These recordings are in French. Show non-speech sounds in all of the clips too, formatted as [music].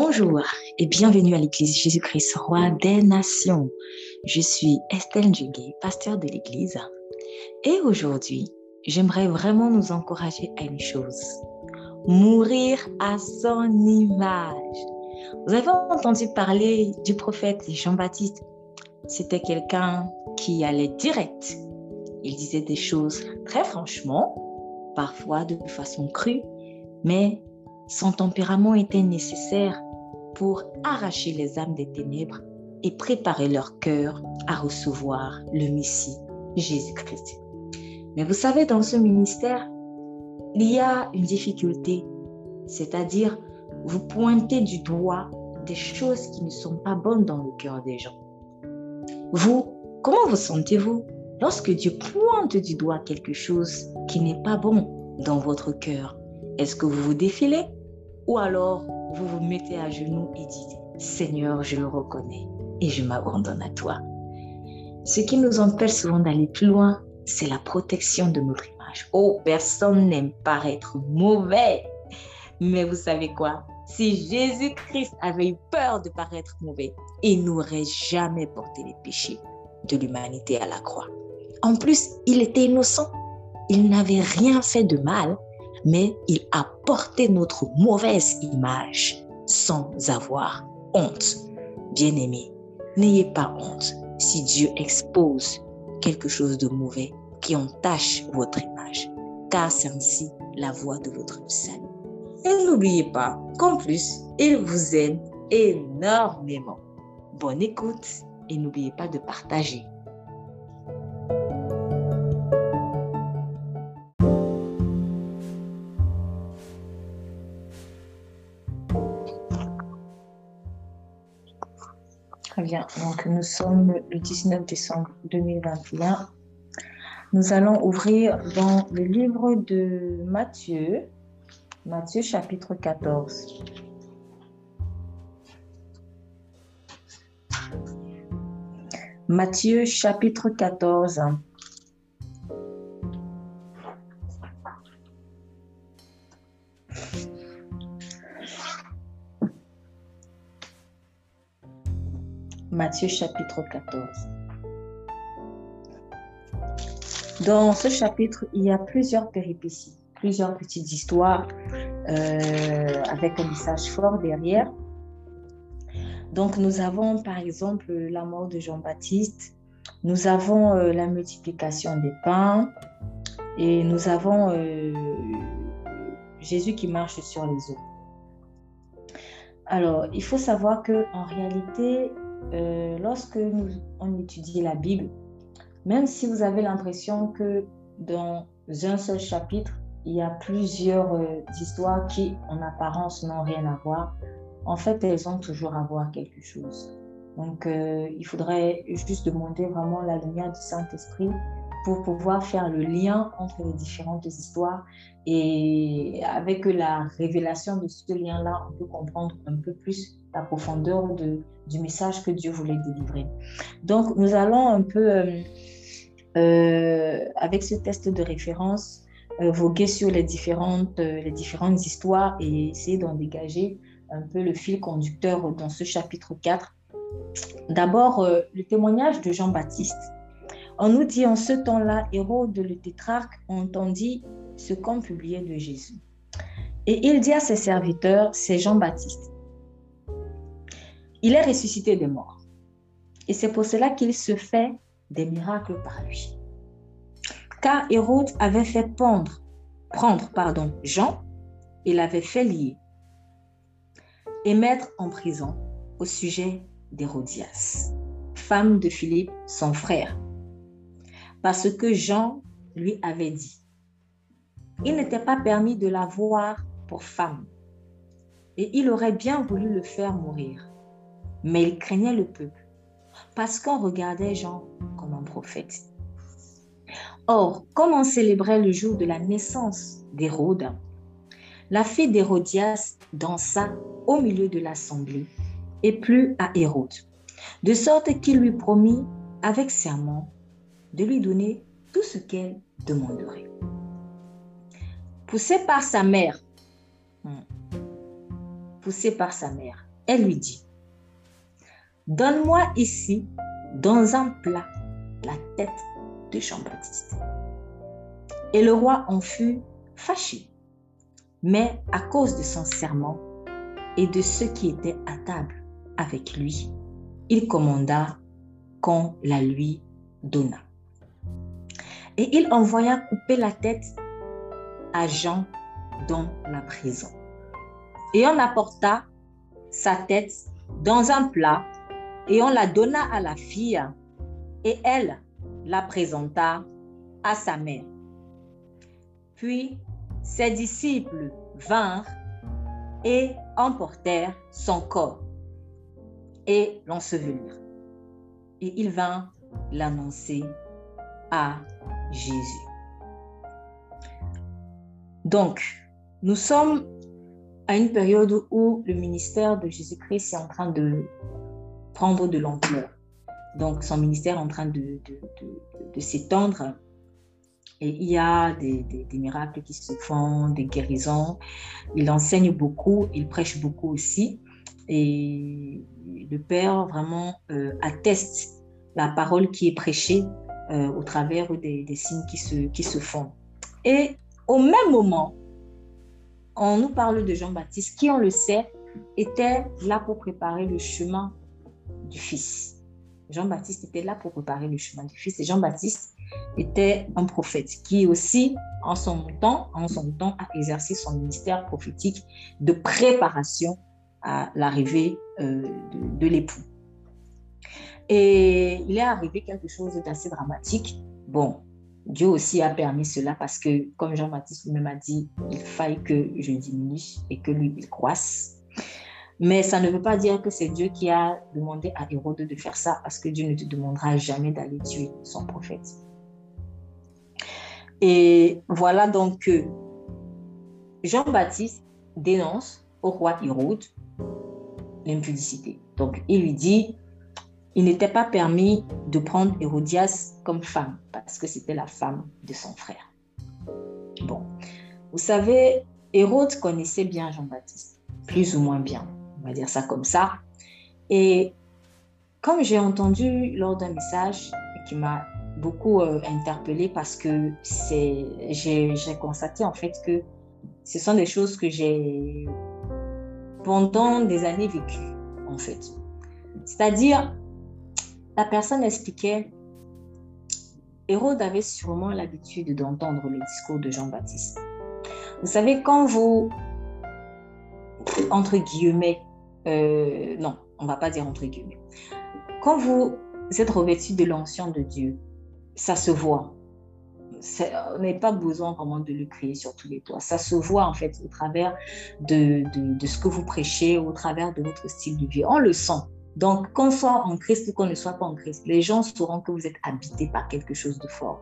Bonjour et bienvenue à l'Église Jésus-Christ, roi des nations. Je suis Estelle Djugé, pasteur de l'Église. Et aujourd'hui, j'aimerais vraiment nous encourager à une chose. Mourir à son image. Vous avez entendu parler du prophète Jean-Baptiste. C'était quelqu'un qui allait direct. Il disait des choses très franchement, parfois de façon crue, mais son tempérament était nécessaire pour arracher les âmes des ténèbres et préparer leur cœur à recevoir le Messie, Jésus-Christ. Mais vous savez, dans ce ministère, il y a une difficulté, c'est-à-dire vous pointez du doigt des choses qui ne sont pas bonnes dans le cœur des gens. Vous, comment vous sentez-vous lorsque Dieu pointe du doigt quelque chose qui n'est pas bon dans votre cœur? Est-ce que vous vous défilez ou alors, vous vous mettez à genoux et dites, Seigneur, je le reconnais et je m'abandonne à toi. Ce qui nous empêche souvent d'aller plus loin, c'est la protection de notre image. Oh, personne n'aime paraître mauvais. Mais vous savez quoi? Si Jésus-Christ avait eu peur de paraître mauvais, il n'aurait jamais porté les péchés de l'humanité à la croix. En plus, il était innocent. Il n'avait rien fait de mal mais il a porté notre mauvaise image sans avoir honte. Bien-aimé, n'ayez pas honte si Dieu expose quelque chose de mauvais qui entache votre image, car c'est ainsi la voie de votre salut. Et n'oubliez pas qu'en plus, il vous aime énormément. Bonne écoute et n'oubliez pas de partager. Donc, nous sommes le 19 décembre 2021. Nous allons ouvrir dans le livre de Matthieu, Matthieu chapitre 14. Matthieu chapitre 14. Matthieu chapitre 14. Dans ce chapitre, il y a plusieurs péripéties, plusieurs petites histoires euh, avec un message fort derrière. Donc nous avons par exemple la mort de Jean-Baptiste, nous avons euh, la multiplication des pains et nous avons euh, Jésus qui marche sur les eaux. Alors, il faut savoir que en réalité, euh, lorsque nous, on étudie la Bible, même si vous avez l'impression que dans un seul chapitre, il y a plusieurs euh, histoires qui, en apparence, n'ont rien à voir, en fait, elles ont toujours à voir quelque chose. Donc, euh, il faudrait juste demander vraiment la lumière du Saint-Esprit pour pouvoir faire le lien entre les différentes histoires. Et avec la révélation de ce lien-là, on peut comprendre un peu plus la profondeur de, du message que Dieu voulait délivrer. Donc, nous allons un peu, euh, euh, avec ce test de référence, euh, voguer sur les différentes, les différentes histoires et essayer d'en dégager un peu le fil conducteur dans ce chapitre 4. D'abord, le témoignage de Jean-Baptiste. On nous dit en ce temps-là, Hérode le tétrarque entendit ce qu'on publiait de Jésus. Et il dit à ses serviteurs, c'est Jean-Baptiste. Il est ressuscité des morts. Et c'est pour cela qu'il se fait des miracles par lui. Car Hérode avait fait pendre, prendre pardon, Jean et l'avait fait lier et mettre en prison au sujet d'Hérodias, femme de Philippe, son frère, parce que Jean lui avait dit, il n'était pas permis de la voir pour femme, et il aurait bien voulu le faire mourir. Mais il craignait le peuple, parce qu'on regardait Jean comme un prophète. Or, comme on célébrait le jour de la naissance d'Hérode, la fille d'Hérodias dansa au milieu de l'assemblée et plut à Hérode, de sorte qu'il lui promit avec serment de lui donner tout ce qu'elle demanderait. Poussé par sa mère, hmm, par sa mère, elle lui dit, Donne-moi ici, dans un plat, la tête de Jean-Baptiste. Et le roi en fut fâché. Mais à cause de son serment et de ceux qui étaient à table avec lui, il commanda qu'on la lui donna. Et il envoya couper la tête à Jean dans la prison. Et on apporta sa tête dans un plat et on la donna à la fille et elle la présenta à sa mère. Puis ses disciples vinrent et emportèrent son corps et l'ensevelirent. Et il vint l'annoncer à Jésus. Donc, nous sommes à une période où le ministère de Jésus-Christ est en train de prendre de l'ampleur. Donc, son ministère est en train de, s'étendre. Et il y a des, des, miracles qui se font, des guérisons. Il enseigne beaucoup, il prêche beaucoup aussi. Et le Père vraiment euh, atteste la parole qui est prêchée euh, au travers des, signes qui se, qui se font. Et au même moment, on nous parle de Jean-Baptiste, qui, on le sait, était là pour préparer le chemin du Fils. Jean-Baptiste était là pour préparer le chemin du Fils. Et Jean-Baptiste était un prophète qui aussi, en son temps, en son temps, a exercé son ministère prophétique de préparation à l'arrivée euh, de l'époux. Et il est arrivé quelque chose d'assez dramatique. Bon, Dieu aussi a permis cela parce que, comme Jean-Baptiste lui-même a dit, il faille que je diminue et que lui, il croisse. Mais ça ne veut pas dire que c'est Dieu qui a demandé à Hérode de faire ça parce que Dieu ne te demandera jamais d'aller tuer son prophète. Et voilà donc que Jean-Baptiste dénonce au roi Hérode l'impudicité. Donc il lui dit, il n'était pas permis de prendre Hérodias comme femme parce que c'était la femme de son frère. Bon, vous savez, Hérode connaissait bien Jean-Baptiste, plus ou moins bien, on va dire ça comme ça. Et comme j'ai entendu lors d'un message qui m'a beaucoup euh, interpellée parce que j'ai constaté en fait que ce sont des choses que j'ai pendant des années vécues en fait. C'est-à-dire, la personne expliquait, Hérode avait sûrement l'habitude d'entendre le discours de Jean-Baptiste. Vous savez, quand vous, entre guillemets, euh, non, on va pas dire entre guillemets, quand vous êtes revêtu de l'ancien de Dieu, ça se voit. On n'a pas besoin vraiment de le crier sur tous les toits. Ça se voit en fait au travers de, de ce que vous prêchez, au travers de votre style de vie. On le sent. Donc, qu'on soit en Christ ou qu'on ne soit pas en Christ, les gens sauront que vous êtes habité par quelque chose de fort.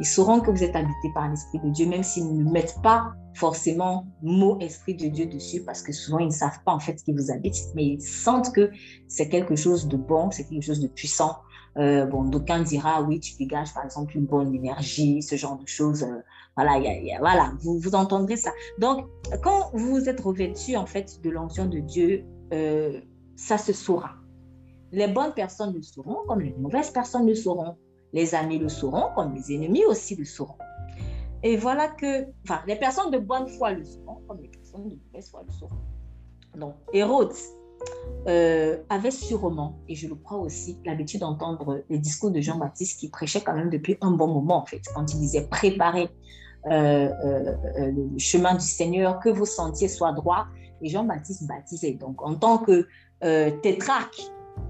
Ils sauront que vous êtes habité par l'Esprit de Dieu, même s'ils ne mettent pas forcément mot Esprit de Dieu dessus, parce que souvent ils ne savent pas en fait qui vous habite, mais ils sentent que c'est quelque chose de bon, c'est quelque chose de puissant. Euh, bon, d'aucuns dira oui, tu dégages par exemple une bonne énergie, ce genre de choses. Euh, voilà, voilà, vous, vous entendrez ça. Donc, quand vous êtes revêtu en fait de l'onction de Dieu, euh, ça se saura. Les bonnes personnes le sauront, comme les mauvaises personnes le sauront. Les amis le sauront, comme les ennemis aussi le sauront. Et voilà que, enfin, les personnes de bonne foi le sauront, comme les personnes de mauvaise foi le sauront. Donc, Hérode euh, avait sûrement, et je le crois aussi, l'habitude d'entendre les discours de Jean-Baptiste qui prêchait quand même depuis un bon moment, en fait, quand il disait préparez euh, euh, le chemin du Seigneur, que vos sentiers soient droits. Et Jean-Baptiste baptisait. Donc, en tant que tétrarque,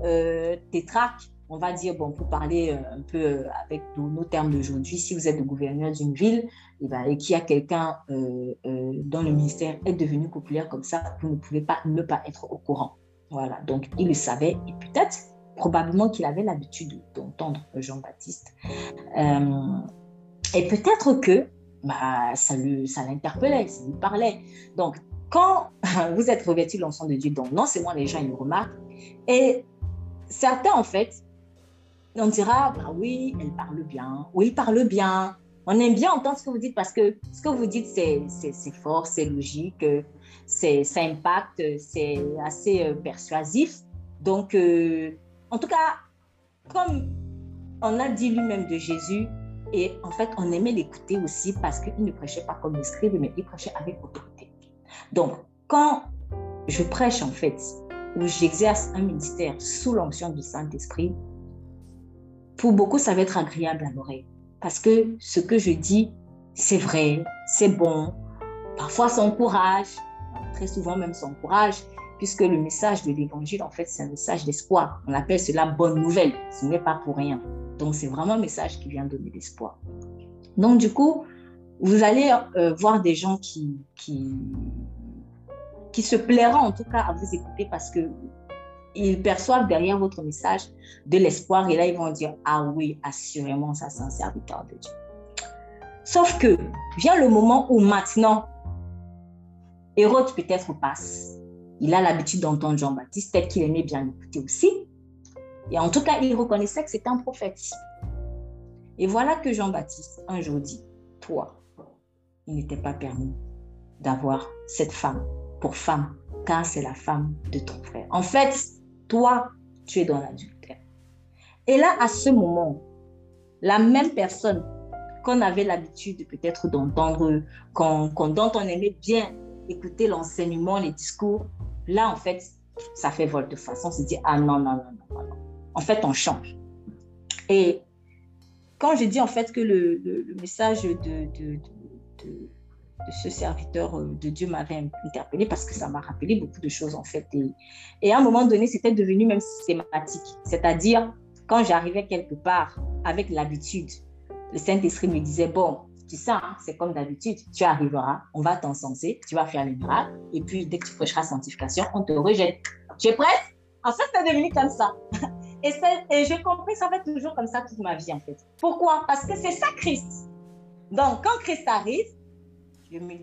euh, tétraque, on va dire, bon, pour parler euh, un peu euh, avec nos, termes d'aujourd'hui, si vous êtes le gouverneur d'une ville et, eh ben, et qu'il y a quelqu'un dont le ministère est devenu populaire comme ça, vous ne pouvez pas ne pas être au courant. Voilà, donc il le savait et peut-être, probablement qu'il avait l'habitude d'entendre Jean-Baptiste. et peut-être que bah, ça l'interpellait, ça, ça lui parlait. Donc, quand [laughs] vous êtes revêtu de l'ensemble de Dieu, donc non seulement les gens ils le remarquent, et certains, en fait, on dira, bah oui, elle parle bien, oui, il parle bien, On aime bien entendre ce que vous dites parce que ce que vous dites, c'est fort, c'est logique, c'est ça impacte, c'est assez euh, persuasif. Donc, euh, en tout cas, comme on a dit lui-même de Jésus, et en fait, on aimait l'écouter aussi parce qu'il ne prêchait pas comme le scribe, mais il prêchait avec autorité. Donc, quand je prêche, en fait, ou j'exerce un ministère sous l'onction du Saint-Esprit, pour beaucoup, ça va être agréable à l'oreille. Parce que ce que je dis, c'est vrai, c'est bon. Parfois, ça encourage, très souvent même ça encourage, puisque le message de l'évangile, en fait, c'est un message d'espoir. On appelle cela bonne nouvelle. Ce n'est pas pour rien. Donc, c'est vraiment un message qui vient donner l'espoir. Donc, du coup, vous allez euh, voir des gens qui, qui, qui se plairont en tout cas à vous écouter parce que ils perçoivent derrière votre message de l'espoir et là, ils vont dire, ah oui, assurément, ça, c'est un serviteur de Dieu. Sauf que vient le moment où maintenant, Hérode peut-être passe. Il a l'habitude d'entendre Jean-Baptiste, peut-être qu'il aimait bien l'écouter aussi. Et en tout cas, il reconnaissait que c'était un prophète. Et voilà que Jean-Baptiste, un jour dit, toi, il n'était pas permis d'avoir cette femme pour femme, car c'est la femme de ton frère. En fait, toi, tu es dans l'adultère. Et là, à ce moment, la même personne qu'on avait l'habitude peut-être d'entendre, quand, dont on aimait bien écouter l'enseignement, les discours, là, en fait, ça fait volte-face. On se dit, ah non, non, non, non. En fait, on change. Et quand je dis en fait que le, message de, ce serviteur euh, de Dieu m'avait interpellé parce que ça m'a rappelé beaucoup de choses en fait. Et, à un moment donné, c'était devenu même systématique. C'est-à-dire, quand j'arrivais quelque part avec l'habitude, le Saint-Esprit me disait, bon, tu sais, hein, c'est comme d'habitude, tu arriveras, on va t'encenser, tu vas faire les miracles, et puis dès que tu prêcheras sanctification, on te rejette. Tu es prête? En fait, c'est devenu comme ça. Et, et j'ai compris, ça va être toujours comme ça toute ma vie, en fait. Pourquoi? Parce que c'est ça Christ. Donc, quand Christ arrive,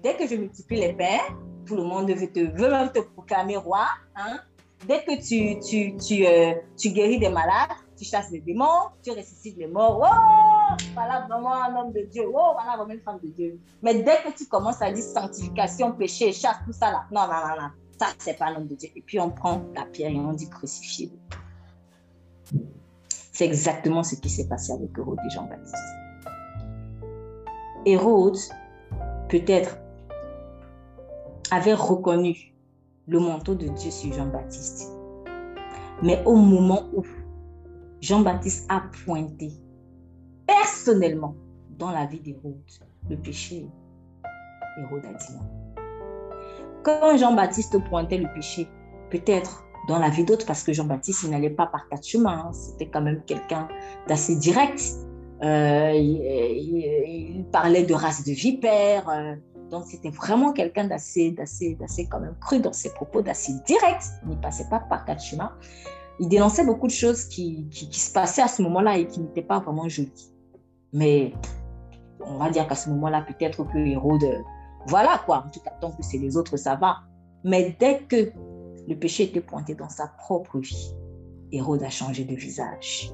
dès que je multiplie les pères, tout le monde veut, te, veut même te proclamer roi. Hein? Dès que tu, tu, tu, euh, tu guéris des malades, tu chasses les démons, tu ressuscites les morts. Oh, voilà vraiment un homme de Dieu. Oh, voilà vraiment une femme de Dieu. Mais dès que tu commences à dire sanctification, péché, chasse, tout ça là, non, non, non, non. Ça, c'est pas l'homme de Dieu. Et puis on prend la pierre et on dit crucifié. C'est exactement ce qui s'est passé avec Hérode et Jean-Baptiste. Hérode peut-être avait reconnu le manteau de Dieu sur Jean-Baptiste. Mais au moment où Jean-Baptiste a pointé personnellement dans la vie d'Hérode le péché, Hérode a dit non. Quand Jean-Baptiste pointait le péché, peut-être dans la vie d'autres, parce que Jean-Baptiste, n'allait pas par quatre chemins, hein. c'était quand même quelqu'un d'assez direct, euh, il, parlait de race de vipères. Euh, donc, c'était vraiment quelqu'un d'assez, d'assez, d'assez quand même cru dans ses propos, d'assez direct. Il ne passait pas par quatre. Il dénonçait beaucoup de choses qui, qui, se passaient à ce moment-là et qui n'étaient pas vraiment jolies. Mais on va dire qu'à ce moment-là, peut-être que Hérode, voilà quoi, en tout cas, tant que c'est les autres, ça va. Mais dès que le péché était pointé dans sa propre vie, Hérode a changé de visage.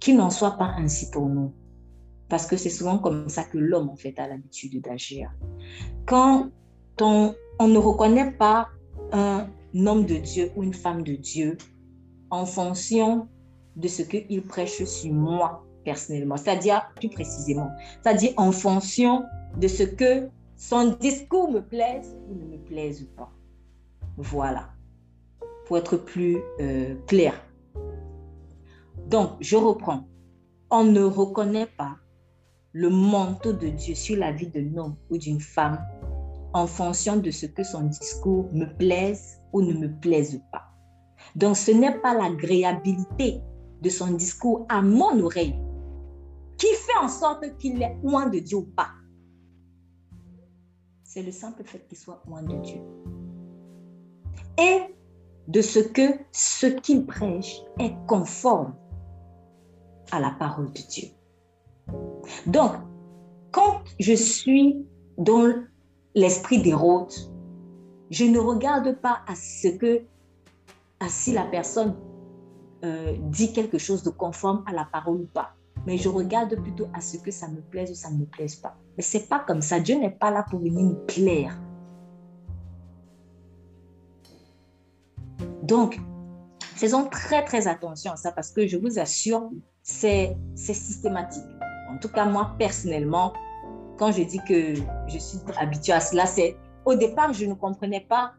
Qu'il n'en soit pas ainsi pour nous. Parce que c'est souvent comme ça que l'homme, en fait, a l'habitude d'agir. Quand on, ne reconnaît pas un homme de Dieu ou une femme de Dieu en fonction de ce qu'il prêche sur moi personnellement, c'est-à-dire plus précisément, c'est-à-dire en fonction de ce que son discours me plaise ou ne me plaise pas. Voilà, pour être plus euh, clair. Donc, je reprends. On ne reconnaît pas le manteau de Dieu sur la vie d'un homme ou d'une femme en fonction de ce que son discours me plaise ou ne me plaise pas. Donc, ce n'est pas l'agréabilité de son discours à mon oreille qui fait en sorte qu'il est loin de Dieu ou pas. C'est le simple fait qu'il soit loin de Dieu. Et de ce que ce qu'il prêche est conforme à la parole de Dieu. Donc, quand je suis dans l'esprit d'Hérode, je ne regarde pas à ce que, à si la personne euh, dit quelque chose de conforme à la parole ou pas. mais je regarde plutôt à ce que ça me plaise ou ça ne me plaise pas. Mais c'est pas comme ça. Dieu n'est pas là pour venir nous plaire. Donc, faisons très très attention à ça parce que je vous assure, c'est systématique. En tout cas, moi personnellement, quand je dis que je suis habituée à cela, c'est au départ, je ne comprenais pas.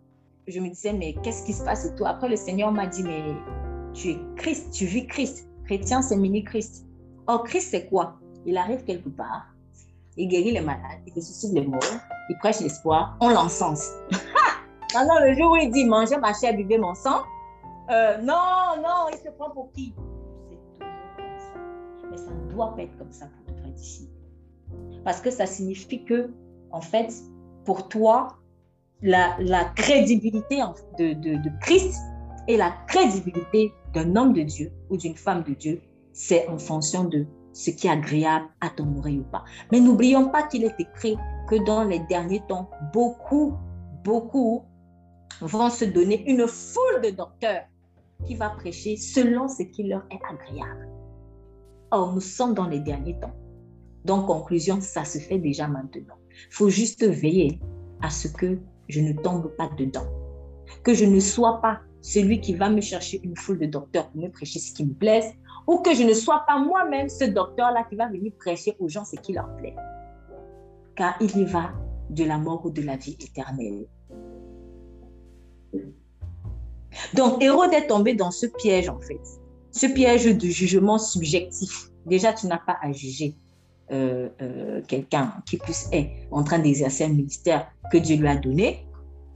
Je me disais, mais qu'est-ce qui se passe et tout. Après, le Seigneur m'a dit, mais tu es Christ, tu vis Christ. Chrétien, c'est mini-Christ. Or, Christ, c'est quoi? Il arrive quelque part, il guérit les malades, il ressuscite les morts, il prêche l'espoir, on l'encense. [laughs] Maintenant, le jour où il dit mangez ma chair, buvez mon sang, euh, non, non, il se prend pour qui? Doit pas être comme ça pour vrai disciple. Parce que ça signifie que, en fait, pour toi, la, la crédibilité de, de, de Christ et la crédibilité d'un homme de Dieu ou d'une femme de Dieu, c'est en fonction de ce qui est agréable à ton oreille ou pas. Mais n'oublions pas qu'il est écrit que dans les derniers temps, beaucoup, beaucoup vont se donner une foule de docteurs qui va prêcher selon ce qui leur est agréable. Or, nous sommes dans les derniers temps. Donc, conclusion, ça se fait déjà maintenant. Il faut juste veiller à ce que je ne tombe pas dedans. Que je ne sois pas celui qui va me chercher une foule de docteurs pour me prêcher ce qui me plaise, ou que je ne sois pas moi-même ce docteur-là qui va venir prêcher aux gens ce qui leur plaît. Car il y va de la mort ou de la vie éternelle. Donc, Hérode est tombé dans ce piège, en fait. Ce piège de jugement subjectif. Déjà, tu n'as pas à juger euh, euh, quelqu'un qui plus est en train d'exercer un ministère que Dieu lui a donné.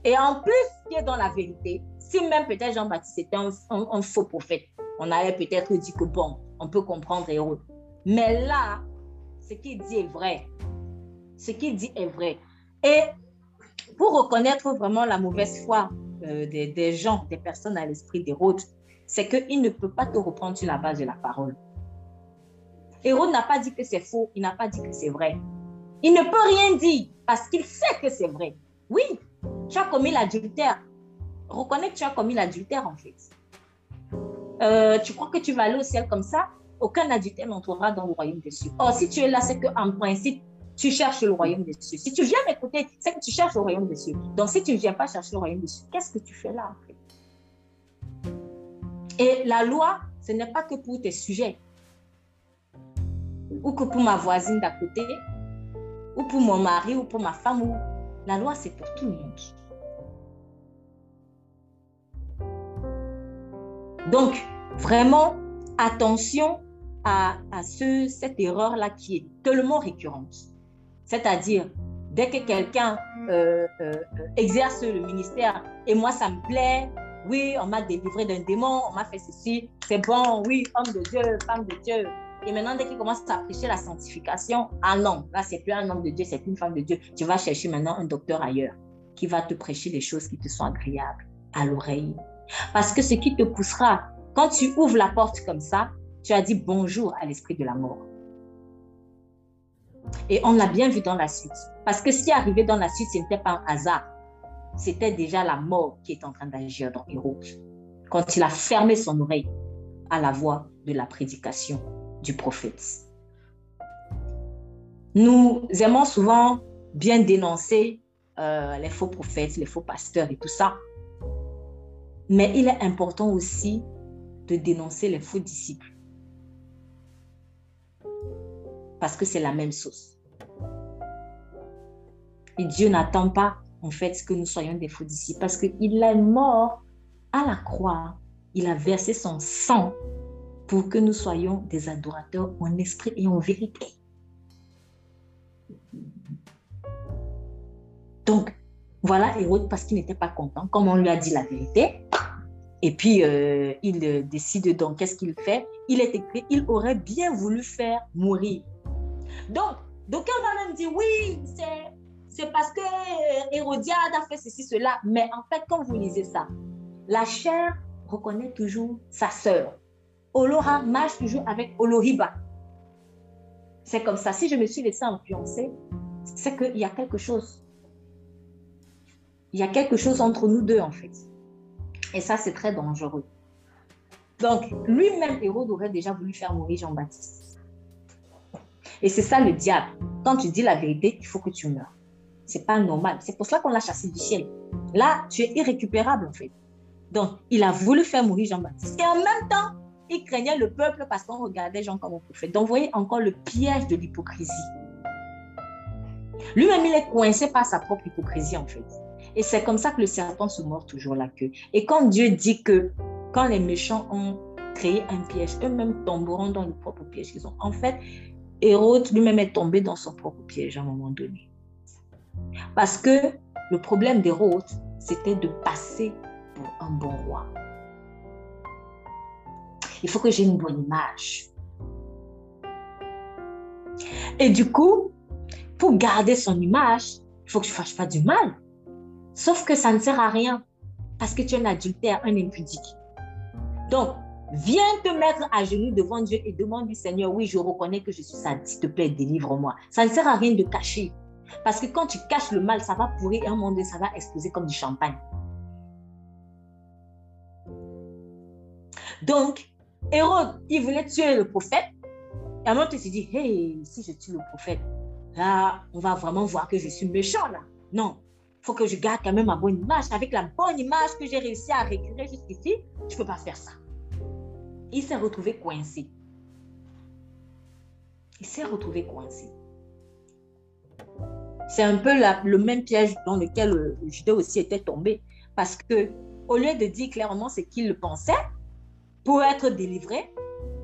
Et en plus, qui est dans la vérité, si même peut-être Jean-Baptiste était un, faux prophète, on allait peut-être dire que bon, on peut comprendre Hérode. Mais là, ce qu'il dit est vrai. Ce qu'il dit est vrai. Et pour reconnaître vraiment la mauvaise foi euh, des, gens, des personnes à l'esprit d'Hérode, c'est qu'il ne peut pas te reprendre sur la base de la parole. Hérode n'a pas dit que c'est faux, il n'a pas dit que c'est vrai. Il ne peut rien dire parce qu'il sait que c'est vrai. Oui, tu as commis l'adultère. Reconnais que tu as commis l'adultère en fait. Euh, tu crois que tu vas aller au ciel comme ça? Aucun adultère n'entrera dans le royaume des cieux. Or, si tu es là, c'est qu'en principe, tu cherches le royaume des cieux. Si tu viens m'écouter, c'est que tu cherches le royaume des cieux. Donc, si tu ne viens pas chercher le royaume des cieux, qu'est-ce que tu fais là? Et la loi, ce n'est pas que pour tes sujets, ou que pour ma voisine d'à côté, ou pour mon mari, ou pour ma femme. La loi, c'est pour tout le monde. Donc, vraiment, attention à, à ce, cette erreur-là qui est tellement récurrente. C'est-à-dire, dès que quelqu'un euh, euh, exerce le ministère et moi, ça me plaît, oui, on m'a délivré d'un démon, on m'a fait ceci, c'est bon, oui, homme de Dieu, femme de Dieu. Et maintenant, dès qu'il commence à prêcher la sanctification, ah non, là, c'est plus un homme de Dieu, c'est une femme de Dieu. Tu vas chercher maintenant un docteur ailleurs qui va te prêcher des choses qui te sont agréables à l'oreille. Parce que ce qui te poussera, quand tu ouvres la porte comme ça, tu as dit bonjour à l'esprit de la mort. Et on l'a bien vu dans la suite. Parce que ce qui est arrivé dans la suite, ce n'était pas un hasard. C'était déjà la mort qui est en train d'agir dans Héros. Quand il a fermé son oreille à la voix de la prédication du prophète. Nous aimons souvent bien dénoncer euh, les faux prophètes, les faux pasteurs et tout ça. Mais il est important aussi de dénoncer les faux disciples. Parce que c'est la même sauce. Et Dieu n'attend pas, en fait, que nous soyons des faux disciples. Parce qu'il est mort à la croix. Il a versé son sang pour que nous soyons des adorateurs en esprit et en vérité. Donc, voilà Hérode parce qu'il n'était pas content, comme on lui a dit la vérité. Et puis, euh, il décide donc, qu'est-ce qu'il fait? Il est écrit, il aurait bien voulu faire mourir. Donc, d'aucuns vont même dire, oui, c'est parce que Hérodiade a fait ceci, cela. Mais en fait, quand vous lisez ça, la chair reconnaît toujours sa sœur. Olora marche toujours avec Olohiba. C'est comme ça. Si je me suis laissé influencer, c'est qu'il y a quelque chose. Il y a quelque chose entre nous deux, en fait. Et ça, c'est très dangereux. Donc, lui-même, Hérode aurait déjà voulu faire mourir Jean-Baptiste. Et c'est ça le diable. Quand tu dis la vérité, il faut que tu meurs. C'est pas normal. C'est pour cela qu'on l'a chassé du ciel. Là, tu es irrécupérable en fait. Donc, il a voulu faire mourir Jean-Baptiste. Et en même temps, il craignait le peuple parce qu'on regardait Jean comme un prophète. Donc, vous voyez encore le piège de l'hypocrisie. Lui-même, il est coincé par sa propre hypocrisie en fait. Et c'est comme ça que le serpent se mord toujours la queue. Et quand Dieu dit que quand les méchants ont créé un piège, eux-mêmes tomberont dans le propre piège qu'ils ont. En fait, Hérode lui-même est tombé dans son propre piège à un moment donné. Parce que le problème d'Hérode, c'était de passer pour un bon roi. Il faut que j'ai une bonne image. Et du coup, pour garder son image, il faut que je ne fasse pas du mal. Sauf que ça ne sert à rien parce que tu es un adultère, un impudique. Donc, viens te mettre à genoux devant Dieu et demande du Seigneur, oui, je reconnais que je suis ça, s'il te plaît, délivre-moi. Ça ne sert à rien de cacher. Parce que quand tu caches le mal, ça va pourrir et un moment donné, ça va exploser comme du champagne. Donc, Hérode, il voulait tuer le prophète. Et à un moment, il s'est dit, hey, si je tue le prophète, là, on va vraiment voir que je suis méchant, là. Non, faut que je garde quand même ma bonne image. Avec la bonne image que j'ai réussi à récupérer jusqu'ici, je ne peux pas faire ça. Il s'est retrouvé coincé. Il s'est retrouvé coincé. C'est un peu le même piège dans lequel le Judas aussi était tombé. Parce que au lieu de dire clairement ce qu'il pensait, pour être délivré,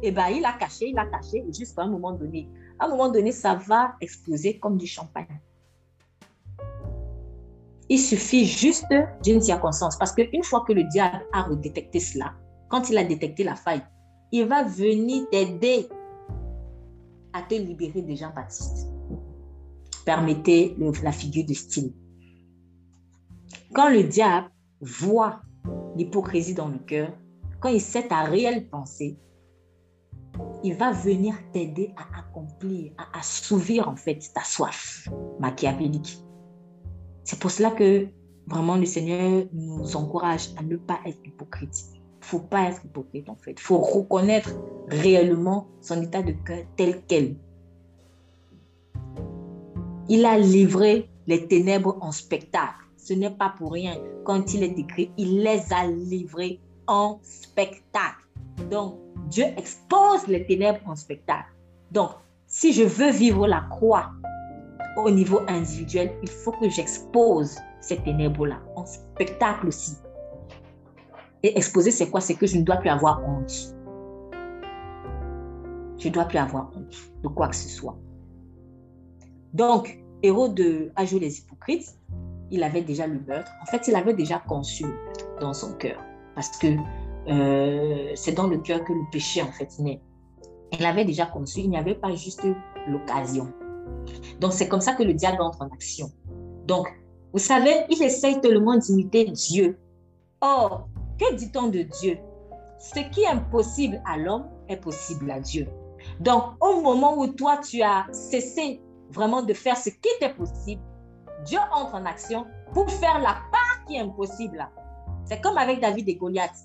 eh ben, il a caché, il a caché, jusqu'à un moment donné. À un moment donné, ça va exploser comme du champagne. Il suffit juste d'une circonstance. Parce qu'une fois que le diable a redétecté cela, quand il a détecté la faille, il va venir t'aider à te libérer de Jean-Baptiste. Permettez la figure de style. Quand le diable voit l'hypocrisie dans le cœur, quand il sait ta réelle pensée, il va venir t'aider à accomplir, à assouvir en fait ta soif machiavélique. C'est pour cela que vraiment le Seigneur nous encourage à ne pas être hypocrite. Il faut pas être hypocrite en fait. Il faut reconnaître réellement son état de cœur tel quel. Il a livré les ténèbres en spectacle. Ce n'est pas pour rien. Quand il est écrit, il les a livrés en spectacle. Donc, Dieu expose les ténèbres en spectacle. Donc, si je veux vivre la croix au niveau individuel, il faut que j'expose ces ténèbres-là en spectacle aussi. Et exposer, c'est quoi? C'est que je ne dois plus avoir honte. Je ne dois plus avoir honte de quoi que ce soit. Donc, Hérode a joué les hypocrites. Il avait déjà le meurtre. En fait, il avait déjà conçu dans son cœur parce que euh, c'est dans le cœur que le péché en fait naît. Il avait déjà conçu, il n'y avait pas juste l'occasion. Donc c'est comme ça que le diable entre en action. Donc, vous savez, il essaye tellement d'imiter Dieu. Or, que dit-on de Dieu? Ce qui est impossible à l'homme est possible à Dieu. Donc, au moment où toi, tu as cessé vraiment de faire ce qui était possible, Dieu entre en action pour faire la part qui est impossible. C'est comme avec David et Goliath.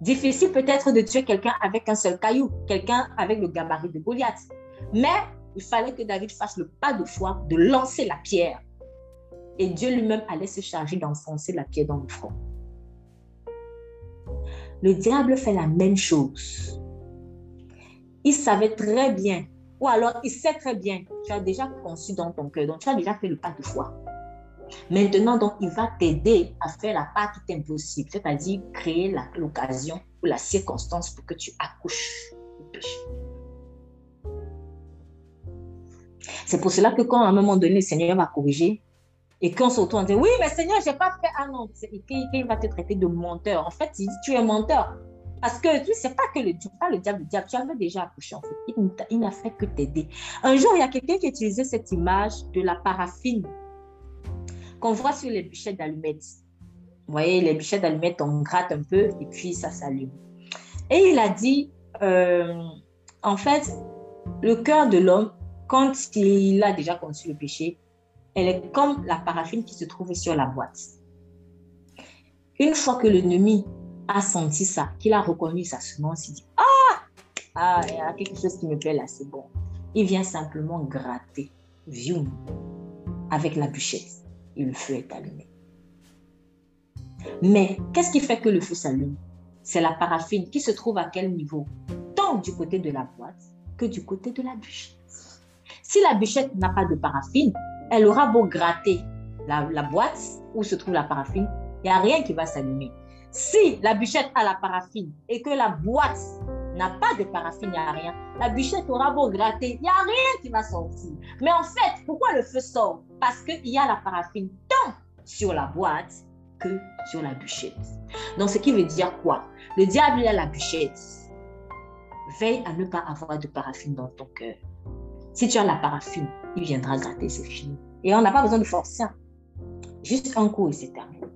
Difficile peut-être de tuer quelqu'un avec un seul caillou, quelqu'un avec le gabarit de Goliath. Mais il fallait que David fasse le pas de foi de lancer la pierre. Et Dieu lui-même allait se charger d'enfoncer la pierre dans le front. Le diable fait la même chose. Il savait très bien, ou alors il sait très bien, tu as déjà conçu dans ton cœur, donc tu as déjà fait le pas de foi. Maintenant, donc, il va t'aider à faire la part qui est impossible, c'est-à-dire créer l'occasion ou la circonstance pour que tu accouches du péché. C'est pour cela que quand à un moment donné, le Seigneur va corriger, et qu'on se retourne, on dit, oui, mais Seigneur, je n'ai pas fait. Ah non, il va te traiter de menteur. En fait, il dit, tu es menteur. Parce que tu sais pas que le, diable, le diable, tu avais déjà accouché en fait. Il, n'a fait que t'aider. Un jour, il y a quelqu'un qui utilisait cette image de la paraffine qu'on voit sur les bûchettes d'allumettes. Vous voyez, les bûchettes d'allumettes, on gratte un peu et puis ça s'allume. Et il a dit, euh, en fait, le cœur de l'homme, quand il a déjà conçu le péché, elle est comme la paraffine qui se trouve sur la boîte. Une fois que l'ennemi a senti ça, qu'il a reconnu sa semence, il dit Ah, ah, il y a quelque chose qui me plaît là, c'est bon. il vient simplement gratter, vium, avec la bûchette. Et le feu est allumé. Mais qu'est-ce qui fait que le feu s'allume? C'est la paraffine qui se trouve à quel niveau? Tant du côté de la boîte que du côté de la bûchette. Si la bûchette n'a pas de paraffine, elle aura beau gratter la, la boîte où se trouve la paraffine, il n'y a rien qui va s'allumer. Si la bûchette a la paraffine et que la boîte n'a pas de paraffine, il n'y a rien, la bûchette aura beau gratter, il n'y a rien qui va sortir. Mais en fait, pourquoi le feu sort? Parce qu'il y a la paraffine tant sur la boîte que sur la bûchette. Donc, ce qui veut dire quoi? Le diable, il a la bûchette. Veille à ne pas avoir de paraffine dans ton cœur. Si tu as la paraffine, il viendra gratter, c'est fini. Et on n'a pas besoin de forcer. Juste un coup et c'est terminé.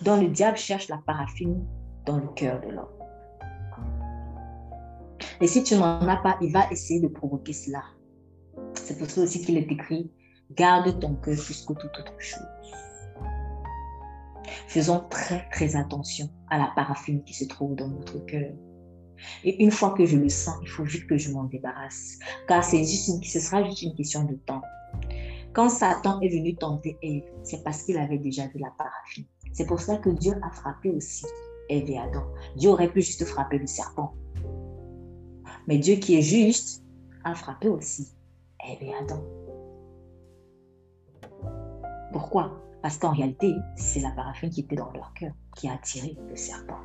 Donc le diable cherche la paraffine dans le cœur de l'homme. Et si tu n'en as pas, il va essayer de provoquer cela. C'est pour ça aussi qu'il est écrit, garde ton cœur plus que toute autre chose. Faisons très très attention à la paraffine qui se trouve dans notre cœur. Et une fois que je le sens, il faut vite que je m'en débarrasse. Car c'est juste une, ce sera juste une question de temps. Quand Satan est venu tenter Ève, c'est parce qu'il avait déjà de la paraffine. C'est pour ça que Dieu a frappé aussi Ève et Adam. Dieu aurait pu juste frapper le serpent. Mais Dieu qui est juste a frappé aussi Ève et Adam. Pourquoi? Parce qu'en réalité, c'est la paraffine qui était dans leur cœur qui a attiré le serpent.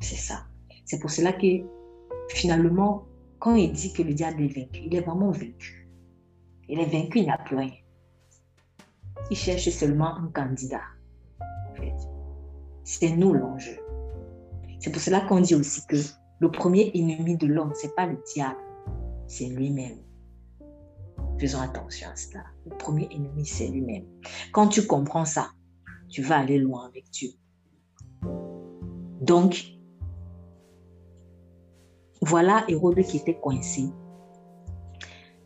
C'est ça. C'est pour cela que finalement, quand il dit que le diable est vaincu, il est vraiment vaincu. Il est vaincu, il n'a plus rien. Il cherche seulement un candidat. C'est nous l'enjeu. C'est pour cela qu'on dit aussi que le premier ennemi de l'homme, ce n'est pas le diable, c'est lui-même. Faisons attention à cela. Le premier ennemi, c'est lui-même. Quand tu comprends ça, tu vas aller loin avec Dieu. Donc, voilà Hérode qui était coincé.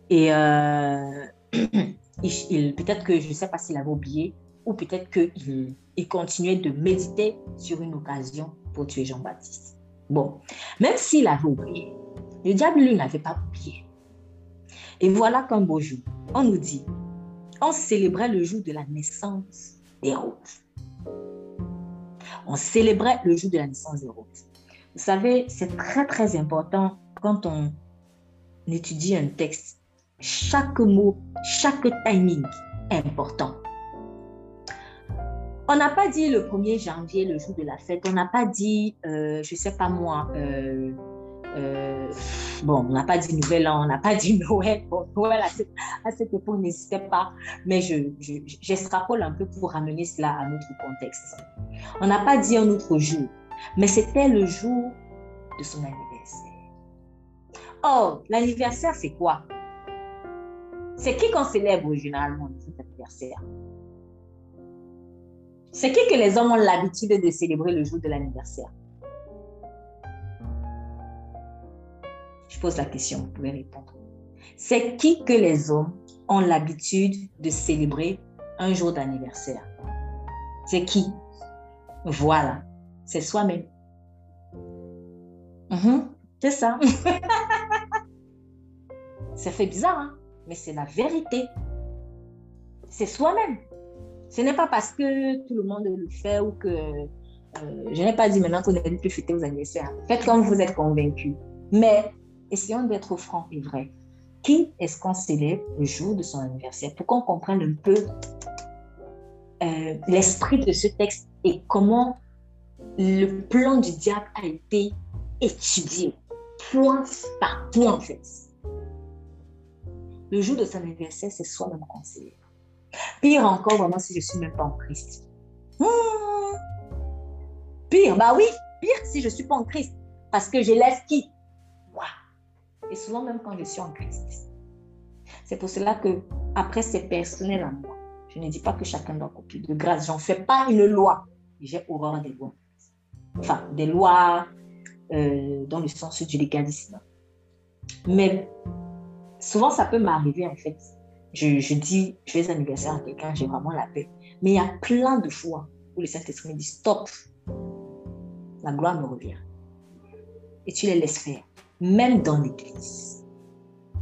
Et euh, [clears throat] il, peut-être que je ne sais pas s'il avait oublié, ou peut-être qu'il il continuait de méditer sur une occasion pour tuer Jean-Baptiste. Bon, même s'il avait oublié, le diable, lui, n'avait pas oublié. Et voilà qu'un beau jour, on nous dit, on célébrait le jour de la naissance d'Hérode. On célébrait le jour de la naissance d'Hérode. Vous savez, c'est très, très important quand on étudie un texte chaque mot, chaque timing important. On n'a pas dit le 1er janvier, le jour de la fête. On n'a pas dit, euh, je ne sais pas moi, euh, euh, bon, on n'a pas dit Nouvel An, on n'a pas dit Noël. Bon, Noël, à cette, à cette époque, n'hésitez pas. Mais j'extrapole je, un peu pour ramener cela à notre contexte. On n'a pas dit un autre jour, mais c'était le jour de son anniversaire. Oh, l'anniversaire, c'est quoi? C'est qui qu'on célèbre généralement cet anniversaire? C'est qui que les hommes ont l'habitude de célébrer le jour de l'anniversaire? Je pose la question, vous pouvez répondre. C'est qui que les hommes ont l'habitude de célébrer un jour d'anniversaire? C'est qui? Voilà, c'est soi-même. Mhm, c'est ça. [laughs] ça fait bizarre, hein? Mais c'est la vérité. C'est soi-même. Ce n'est pas parce que tout le monde le fait ou que euh, je n'ai pas dit maintenant qu'on n'allait plus fêter vos anniversaires. Faites comme vous êtes convaincus. Mais essayons d'être francs et vrais. Qui est-ce qu'on célèbre le jour de son anniversaire pour qu'on comprenne un peu euh, l'esprit de ce texte et comment le plan du diable a été étudié, point par point en fait. Le jour de son anniversaire, c'est soi-même qu'on Pire encore, vraiment, si je ne suis même pas en Christ. Hmm. Pire, bah oui, pire si je ne suis pas en Christ. Parce que j'élève qui? Moi. Et souvent, même quand je suis en Christ. C'est pour cela que, après, c'est personnel à moi. Je ne dis pas que chacun doit copier. De grâce, j'en fais pas une loi. J'ai horreur des lois. Enfin, des lois euh, dans le sens du légalisme. Mais souvent, ça peut m'arriver, en fait. Je, je dis, je fais anniversaire à quelqu'un, j'ai vraiment la paix. Mais il y a plein de fois où le Saint-Esprit me dit, stop, la gloire me revient. Et tu les laisses faire. même dans l'église.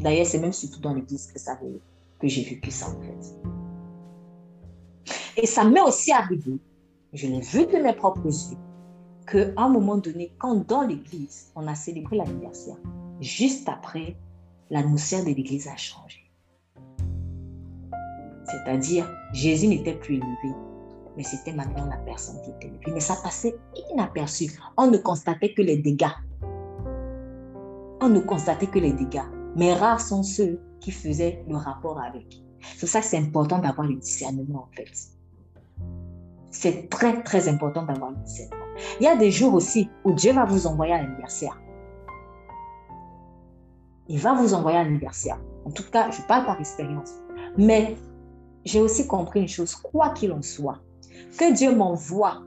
D'ailleurs, c'est même surtout dans l'église que, ça, que j'ai vécu ça en fait. Et ça m'est aussi arrivé, je l'ai vu de mes propres yeux, qu'à un moment donné, quand dans l'église, on a célébré l'anniversaire, juste après, l'atmosphère de l'église a changé. C'est-à-dire, Jésus n'était plus élevé, mais c'était maintenant la personne qui était élevée. Mais ça passait inaperçu. On ne constatait que les dégâts. On ne constatait que les dégâts. Mais rares sont ceux qui faisaient le rapport avec. C'est ça c'est important d'avoir le discernement, en fait. C'est très, très important d'avoir le discernement. Il y a des jours aussi où Dieu va vous envoyer à l'anniversaire. Il va vous envoyer à l'anniversaire. En tout cas, je parle par expérience. Mais j'ai aussi compris une chose, quoi qu'il en soit, que Dieu m'envoie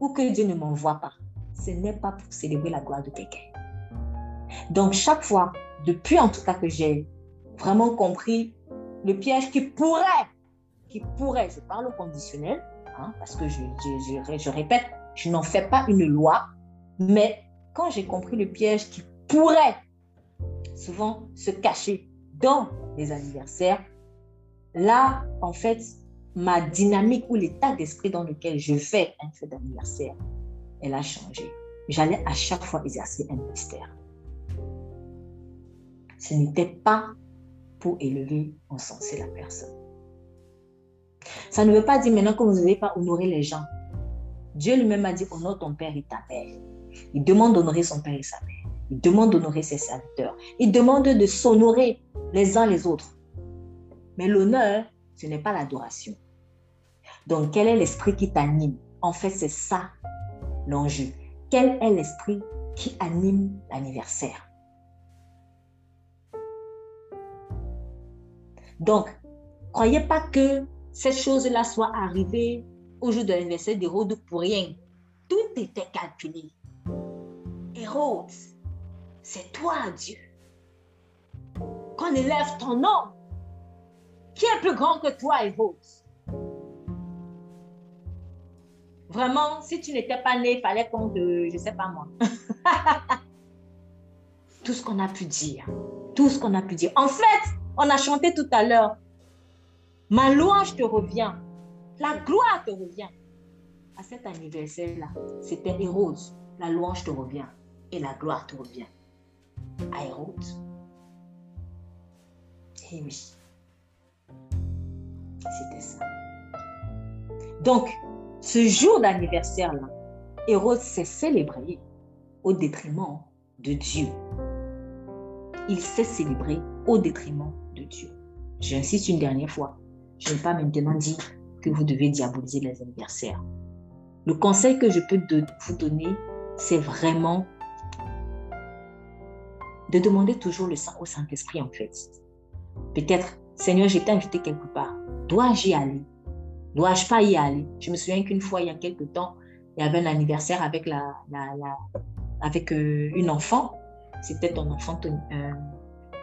ou que Dieu ne m'envoie pas, ce n'est pas pour célébrer la gloire de quelqu'un. Donc chaque fois, depuis en tout cas que j'ai vraiment compris le piège qui pourrait, qui pourrait, je parle au conditionnel, hein, parce que je, je, je répète, je n'en fais pas une loi, mais quand j'ai compris le piège qui pourrait souvent se cacher dans les anniversaires, là, en fait, ma dynamique ou l'état d'esprit dans lequel je fais un fête d'anniversaire, elle a changé. J'allais à chaque fois exercer un ministère. Ce n'était pas pour élever, encenser la personne. Ça ne veut pas dire maintenant que vous n'avez pas honoré les gens. Dieu lui-même a dit honore ton père et ta mère. Il demande d'honorer son père et sa mère. Il demande d'honorer ses serviteurs. Il demande de s'honorer les uns les autres. Mais l'honneur, ce n'est pas l'adoration. Donc, quel est l'esprit qui t'anime? En fait, c'est ça l'enjeu. Quel est l'esprit qui anime l'anniversaire? Donc, croyez pas que cette chose-là soit arrivée au jour de l'anniversaire d'Hérode pour rien. Tout était calculé. Hérode, c'est toi, Dieu. Qu'on élève ton nom qui est plus grand que toi, Hérode Vraiment, si tu n'étais pas né, il fallait qu'on te, je ne sais pas moi. [laughs] tout ce qu'on a pu dire. Tout ce qu'on a pu dire. En fait, on a chanté tout à l'heure. Ma louange te revient. La gloire te revient. À cet anniversaire-là, c'était Hérode. La louange te revient. Et la gloire te revient. À Hérode. Eh oui. C'était ça. Donc, ce jour d'anniversaire-là, Hérode s'est célébré au détriment de Dieu. Il s'est célébré au détriment de Dieu. J'insiste une dernière fois. Je ne vais pas maintenant dire que vous devez diaboliser les anniversaires. Le conseil que je peux vous donner, c'est vraiment de demander toujours le sang au Saint-Esprit en fait. Peut-être, Seigneur, j'ai invité quelque part. Dois-je y aller? Dois-je pas y aller? Je me souviens qu'une fois, il y a quelque temps, il y avait un anniversaire avec, la, avec euh, une enfant. C'était ton enfant, euh,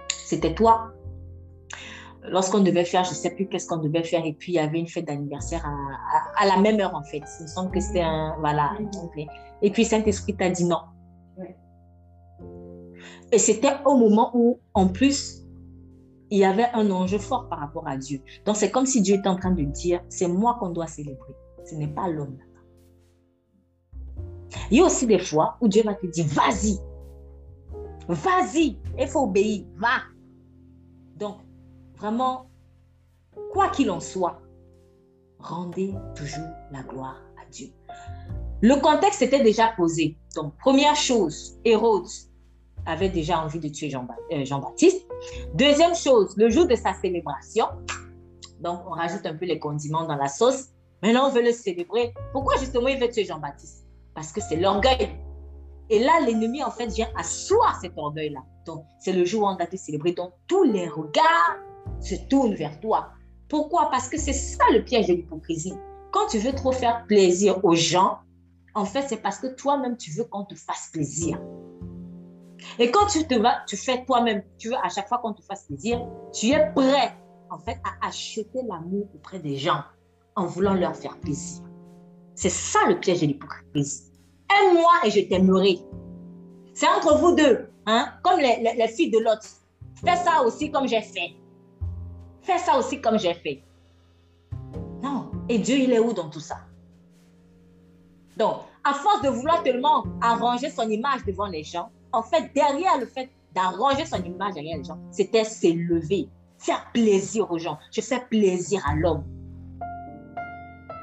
c'était toi. Lorsqu'on devait faire, je ne sais plus qu'est-ce qu'on devait faire, et puis il y avait une fête d'anniversaire à, à, la même heure en fait. Il me semble que c'était un. Voilà. Et puis Saint-Esprit t'a dit non. Et c'était au moment où, en plus, il y avait un enjeu fort par rapport à Dieu. Donc c'est comme si Dieu était en train de dire, c'est moi qu'on doit célébrer, ce n'est pas l'homme. Il y a aussi des fois où Dieu va te dire, vas-y, vas-y, il faut obéir, va. Donc, vraiment, quoi qu'il en soit, rendez toujours la gloire à Dieu. Le contexte était déjà posé. Donc, première chose, Hérode avait déjà envie de tuer euh, Jean-Baptiste. Deuxième chose, le jour de sa célébration, donc on rajoute un peu les condiments dans la sauce. Maintenant, on veut le célébrer. Pourquoi justement il veut tuer Jean-Baptiste? Parce que c'est l'orgueil. Et là, l'ennemi, en fait, vient asseoir cet orgueil-là. Donc, c'est le jour où on doit te célébrer. Donc, tous les regards se tournent vers toi. Pourquoi? Parce que c'est ça le piège de l'hypocrisie. Quand tu veux trop faire plaisir aux gens, en fait, c'est parce que toi-même, tu veux qu'on te fasse plaisir. Et quand tu te vas, tu fais toi-même, tu veux à chaque fois qu'on te fasse plaisir, tu es prêt en fait à acheter l'amour auprès des gens en voulant leur faire plaisir. C'est ça le piège de l'hypocrisie. Aime-moi et je t'aimerai. C'est entre vous deux. Hein? Comme les, les filles de l'autre. Fais ça aussi comme j'ai fait. Fais ça aussi comme j'ai fait. Non. Et Dieu, il est où dans tout ça? Donc, à force de vouloir tellement arranger son image devant les gens, en fait, derrière le fait d'arranger son image derrière les gens, c'était s'élever, faire plaisir aux gens. Je fais plaisir à l'homme.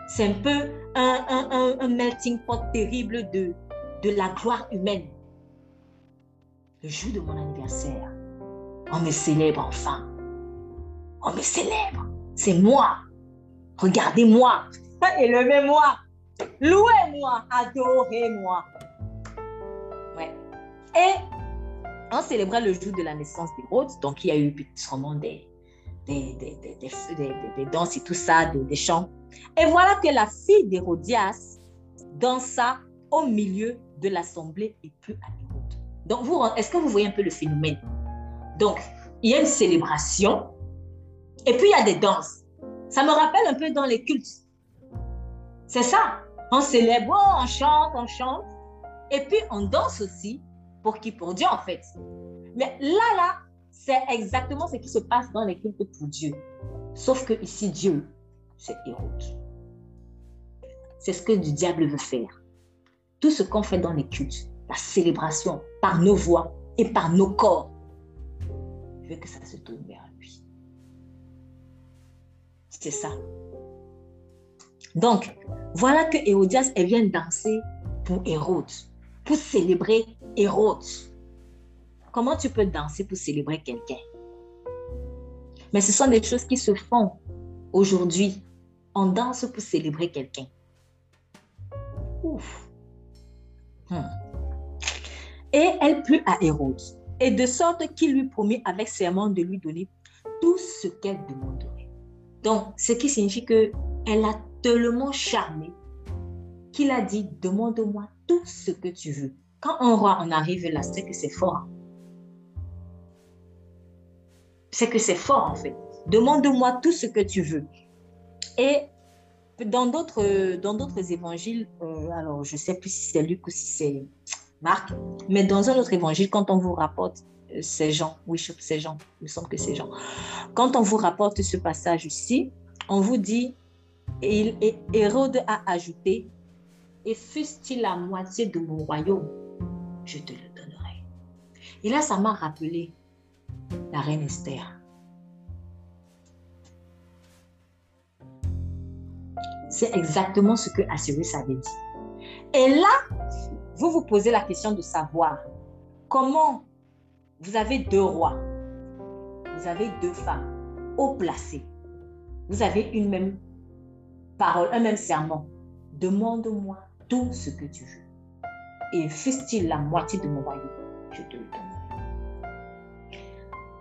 C'est un peu un, melting pot terrible de, de la gloire humaine. Le jour de mon anniversaire, on me célèbre enfin. On me célèbre. C'est moi. Regardez-moi. Élevez-moi. Louez-moi. Adorez-moi. Et on célébrait le jour de la naissance d'Hérode. Donc, il y a eu sûrement des, des, des, des, danses et tout ça, des, chants. Et voilà que la fille d'Hérodias dansa au milieu de l'assemblée et plus à Hérode. Donc, vous, est-ce que vous voyez un peu le phénomène? Donc, il y a une célébration et puis il y a des danses. Ça me rappelle un peu dans les cultes. C'est ça. On célèbre, on chante, on chante. Et puis on danse aussi pour qui Pour Dieu en fait. Mais là, là, c'est exactement ce qui se passe dans les cultes pour Dieu. Sauf que ici, Dieu, c'est Hérode. C'est ce que le diable veut faire. Tout ce qu'on fait dans les cultes, la célébration par nos voix et par nos corps, je veux que ça se tourne vers lui. C'est ça. Donc, voilà que Hérodias, elle vient danser pour Hérode, pour célébrer Hérode. Comment tu peux danser pour célébrer quelqu'un? Mais ce sont des choses qui se font aujourd'hui. On danse pour célébrer quelqu'un. Ouf. Hmm. Et elle plut à Hérode, et de sorte qu'il lui promit avec serment de lui donner tout ce qu'elle demanderait. Donc, ce qui signifie que elle a tellement charmé qu'il a dit, demande-moi tout ce que tu veux. Quand un roi en arrive là, c'est que c'est fort. C'est que c'est fort en fait. Demande-moi tout ce que tu veux. Et dans d'autres dans d'autres évangiles, euh, alors je sais plus si c'est Luc ou si c'est Marc, mais dans un autre évangile, quand on vous rapporte euh, ces gens, oui, ces gens, il me semble que c'est Jean, quand on vous rapporte ce passage ici, on vous dit, et, et Hérode a ajouté, et fût-il la moitié de mon royaume, je te le donnerai. Et là, ça m'a rappelé la reine Esther. C'est exactement ce que Assyrius avait dit. Et là, vous vous posez la question de savoir comment vous avez deux rois, vous avez deux femmes haut placées, vous avez une même parole, un même serment. Demande-moi tout ce que tu veux et fût-il la moitié de mon royaume, je te le donnerai.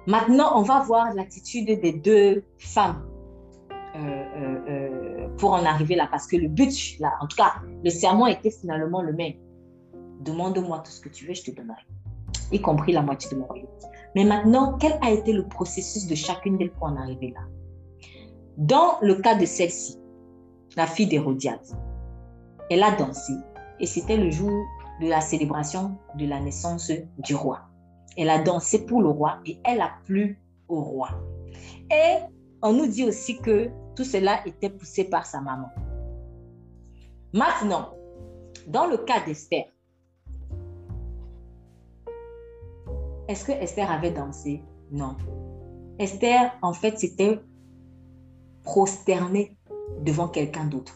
Maintenant, on va voir l'attitude des deux femmes euh, euh, euh, pour en arriver là, parce que le but, là, en tout cas, le serment était finalement le même. Demande-moi tout ce que tu veux, je te donnerai, y compris la moitié de mon royaume. Mais maintenant, quel a été le processus de chacune d'elles pour en arriver là? Dans le cas de celle-ci, la fille d'Hérodiade, elle a dansé et c'était le jour la célébration de la naissance du roi. Elle a dansé pour le roi et elle a plu au roi. Et on nous dit aussi que tout cela était poussé par sa maman. Maintenant, dans le cas d'Esther, est-ce que Esther avait dansé? Non. Esther, en fait, s'était prosternée devant quelqu'un d'autre.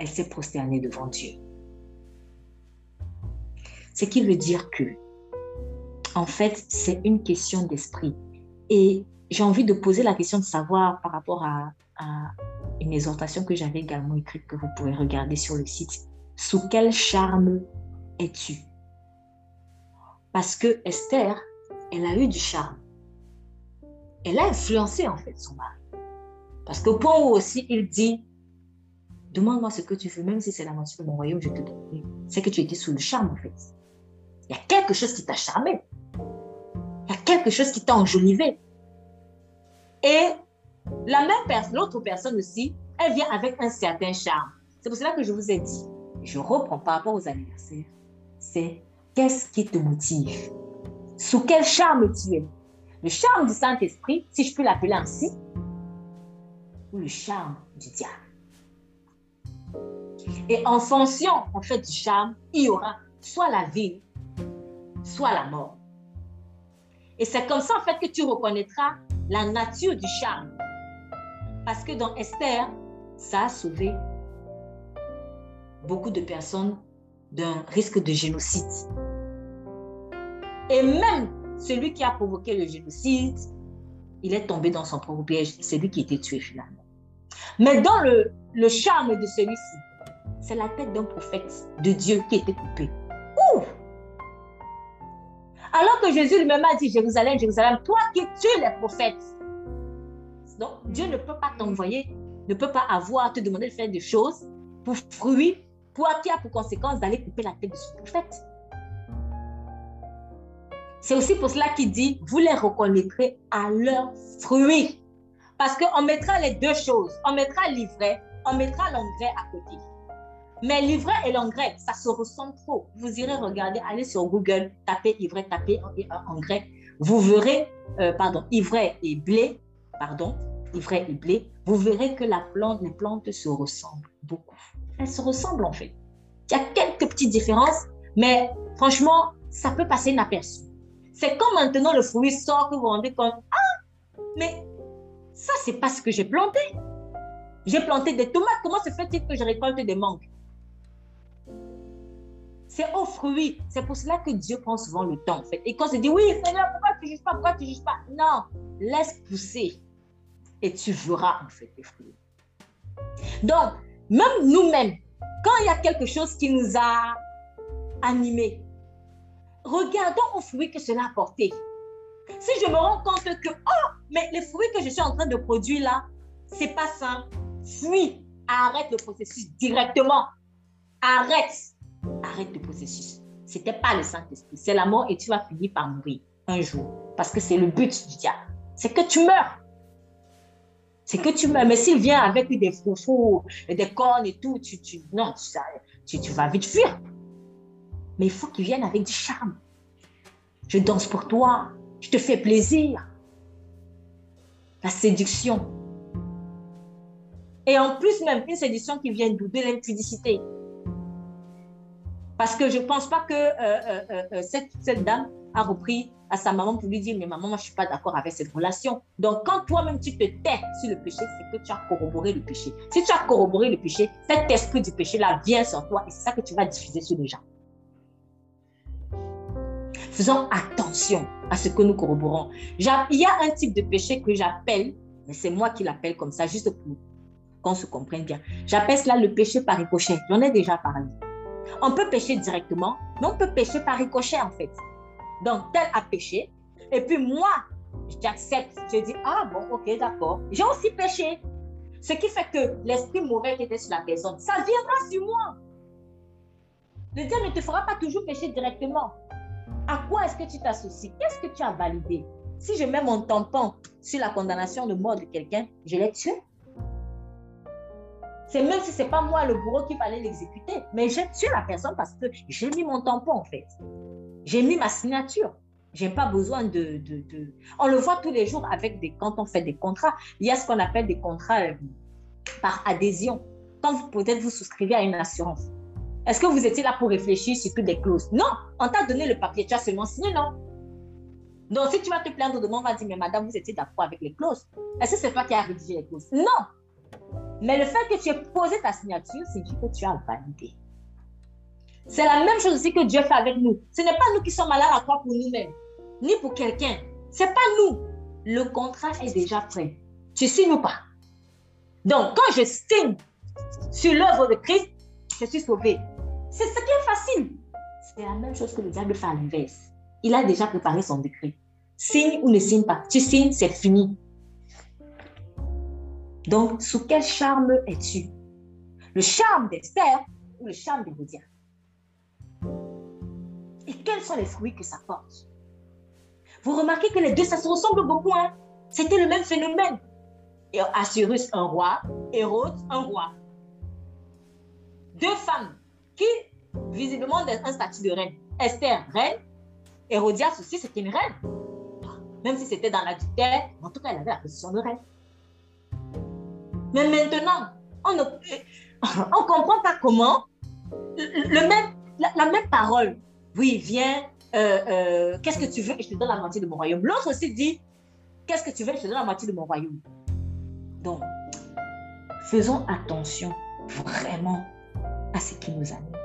Elle s'est prosternée devant Dieu. Ce qui veut dire que, en fait, c'est une question d'esprit. Et j'ai envie de poser la question de savoir par rapport à, une exhortation que j'avais également écrite que vous pouvez regarder sur le site. Sous quel charme es-tu? Parce que Esther, elle a eu du charme. Elle a influencé en fait son mari. Parce point où aussi il dit, Demande-moi ce que tu veux, même si c'est la moitié de mon royaume, je te donne. C'est que tu étais sous le charme, en fait. Il y a quelque chose qui t'a charmé. Il y a quelque chose qui t'a enjolivé. Et la même personne, l'autre personne aussi, elle vient avec un certain charme. C'est pour cela que je vous ai dit, je reprends par rapport aux anniversaires, c'est qu'est-ce qui te motive? Sous quel charme tu es? Le charme du Saint-Esprit, si je peux l'appeler ainsi, ou le charme du diable? Et en fonction, en fait, du charme, il y aura soit la vie, soit la mort. Et c'est comme ça, en fait, que tu reconnaîtras la nature du charme. Parce que dans Esther, ça a sauvé beaucoup de personnes d'un risque de génocide. Et même celui qui a provoqué le génocide, il est tombé dans son propre piège. C'est lui qui a été tué finalement. Mais dans le, le charme de celui-ci, c'est la tête d'un prophète de Dieu qui été coupée. Ouh! Alors que Jésus lui-même a dit, Jérusalem, Jérusalem, toi qui tues les prophètes. Donc, Dieu ne peut pas t'envoyer, ne peut pas avoir, te demander de faire des choses pour fruit, pour qui a pour conséquence d'aller couper la tête de son prophète. C'est aussi pour cela qu'il dit, vous les reconnaîtrez à leurs fruits. Parce qu'on mettra les deux choses. On mettra l'ivraie, on mettra l'engrais à côté. Mais l'ivraie et l'engrais, ça se ressemble trop. Vous irez regarder, allez sur Google, tapez ivraie, tapez engrais. Vous verrez, euh, pardon, ivraie et blé, pardon, ivraie et blé, vous verrez que la plante, les plantes se ressemblent beaucoup. Elles se ressemblent en fait. Il y a quelques petites différences, mais franchement, ça peut passer inaperçu. C'est comme maintenant le fruit sort que vous vous rendez compte, ah, mais ça, c'est pas ce que j'ai planté. J'ai planté des tomates. Comment se fait-il que je récolte des mangues? C'est aux fruits. C'est pour cela que Dieu prend souvent le temps, en fait. Et quand on se dit, oui, Seigneur, pourquoi tu ne juges pas? Pourquoi tu ne juges pas? Non, laisse pousser et tu verras, en fait, les fruits. Donc, même nous-mêmes, quand il y a quelque chose qui nous a animés, regardons aux fruits que cela a porté. Si je me rends compte que, oh, mais les fruits que je suis en train de produire là, c'est pas ça. Fuis, arrête le processus directement. Arrête arrête le processus. Ce n'était pas le Saint-Esprit, c'est la mort et tu vas finir par mourir un jour. Parce que c'est le but du diable. C'est que tu meurs. C'est que tu meurs. Mais s'il vient avec des froufous, des cornes et tout, tu, tu, non, tu, tu vas vite fuir. Mais il faut qu'il vienne avec du charme. Je danse pour toi. Je te fais plaisir. La séduction. Et en plus, même une séduction qui vient de l'impudicité. Parce que je ne pense pas que euh, euh, euh, cette, dame a repris à sa maman pour lui dire, mais maman, moi, je ne suis pas d'accord avec cette relation. Donc, quand toi-même, tu te tais sur le péché, c'est que tu as corroboré le péché. Si tu as corroboré le péché, cet esprit du péché-là vient sur toi et c'est ça que tu vas diffuser sur les gens. Faisons attention à ce que nous corroborons. Il y a un type de péché que j'appelle, mais c'est moi qui l'appelle comme ça, juste pour qu'on se comprenne bien. J'appelle cela le péché par ricochet. J'en ai déjà parlé. On peut pécher directement, mais on peut pécher par ricochet en fait. Donc, tel a péché, et puis moi, j'accepte. Je dis, ah bon, ok, d'accord. J'ai aussi péché. Ce qui fait que l'esprit mauvais qui était sur la personne, ça viendra sur moi. Le Dieu ne te fera pas toujours pécher directement. À quoi est-ce que tu t'associes? Qu'est-ce que tu as validé? Si je mets mon tampon sur la condamnation de mort de quelqu'un, je l'ai tué? C'est même si ce n'est pas moi le bourreau qui fallait l'exécuter. Mais j'ai tué la personne parce que j'ai mis mon tampon, en fait. J'ai mis ma signature. Je n'ai pas besoin de, de, On le voit tous les jours avec des... Quand on fait des contrats, il y a ce qu'on appelle des contrats euh, par adhésion. Quand peut-être vous souscrivez à une assurance. Est-ce que vous étiez là pour réfléchir sur toutes les clauses? Non, on t'a donné le papier, tu as seulement signé, non? Donc, si tu vas te plaindre demain, on va dire, mais madame, vous étiez d'accord avec les clauses. Est-ce que c'est toi qui as rédigé les clauses? Non, mais le fait que tu aies posé ta signature, c'est que tu as validé. C'est la même chose aussi que Dieu fait avec nous. Ce n'est pas nous qui sommes malades à croire pour nous-mêmes, ni pour quelqu'un. Ce n'est pas nous. Le contrat est déjà prêt. Tu signes ou pas? Donc, quand je signe sur l'œuvre de Christ, je suis sauvé. C'est ce qui est facile. C'est la même chose que le diable fait à l'inverse. Il a déjà préparé son décret. Signe ou ne signe pas. Tu signes, c'est fini. Donc, sous quel charme es-tu? Le charme d'Esther ou le charme de Et quels sont les fruits que ça porte? Vous remarquez que les deux, ça se ressemble beaucoup. Hein? C'était le même phénomène. Et Assyrus, un roi. Hérode, un roi. Deux femmes qui visiblement un statut de reine. Esther, reine. Hérodias aussi, c'était une reine. Même si c'était dans la l'adultère, en tout cas, elle avait la position de reine. Mais maintenant, on ne [laughs] comprend pas comment le même, la, même parole, oui, viens, euh, euh, qu'est-ce que tu veux et je te donne la moitié de mon royaume. L'autre aussi dit, qu'est-ce que tu veux et je te donne la moitié de mon royaume. Donc, faisons attention vraiment à ce qui nous anime.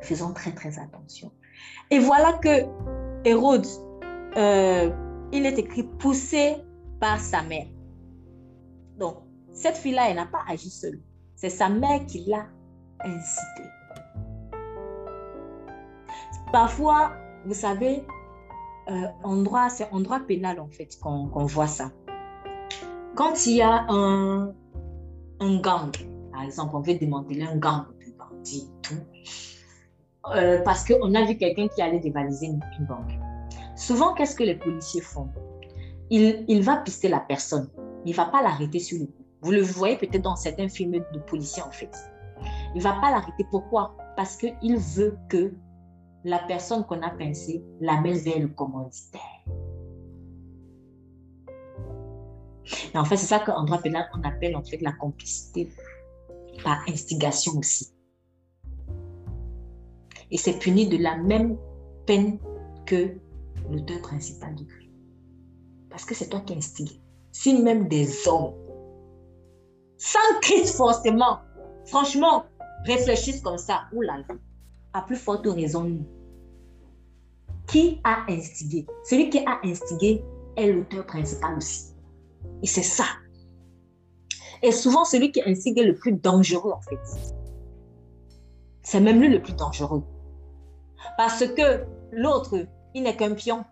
Faisons très, très attention. Et voilà que Hérode, euh, il est écrit poussé par sa mère. Cette fille-là, elle n'a pas agi seule. C'est sa mère qui l'a incité. Parfois, vous savez, euh, en droit, c'est en droit pénal en fait qu'on voit ça. Quand il y a un, gang, par exemple, on veut démanteler un gang de bandits, tout, euh, parce qu'on a vu quelqu'un qui allait dévaliser une, banque. Souvent, qu'est-ce que les policiers font? Il, il va pister la personne. Il ne va pas l'arrêter sur le coup. Vous le voyez peut-être dans certains films de policiers, en fait. Il ne va pas l'arrêter. Pourquoi? Parce qu'il veut que la personne qu'on a pincée l'amène vers le commanditaire. En fait, c'est ça qu'en droit pénal, on appelle en fait la complicité par instigation aussi. Et c'est puni de la même peine que l'auteur principal du crime. Parce que c'est toi qui instigues. Si même des hommes, sans Christ forcément, franchement, réfléchissent comme ça, oulala, à plus forte raison, nous. Qui a instigé? Celui qui a instigé est l'auteur principal aussi. Et c'est ça. Et souvent, celui qui instigue est le plus dangereux, en fait. C'est même lui le plus dangereux. Parce que l'autre, il n'est qu'un pion.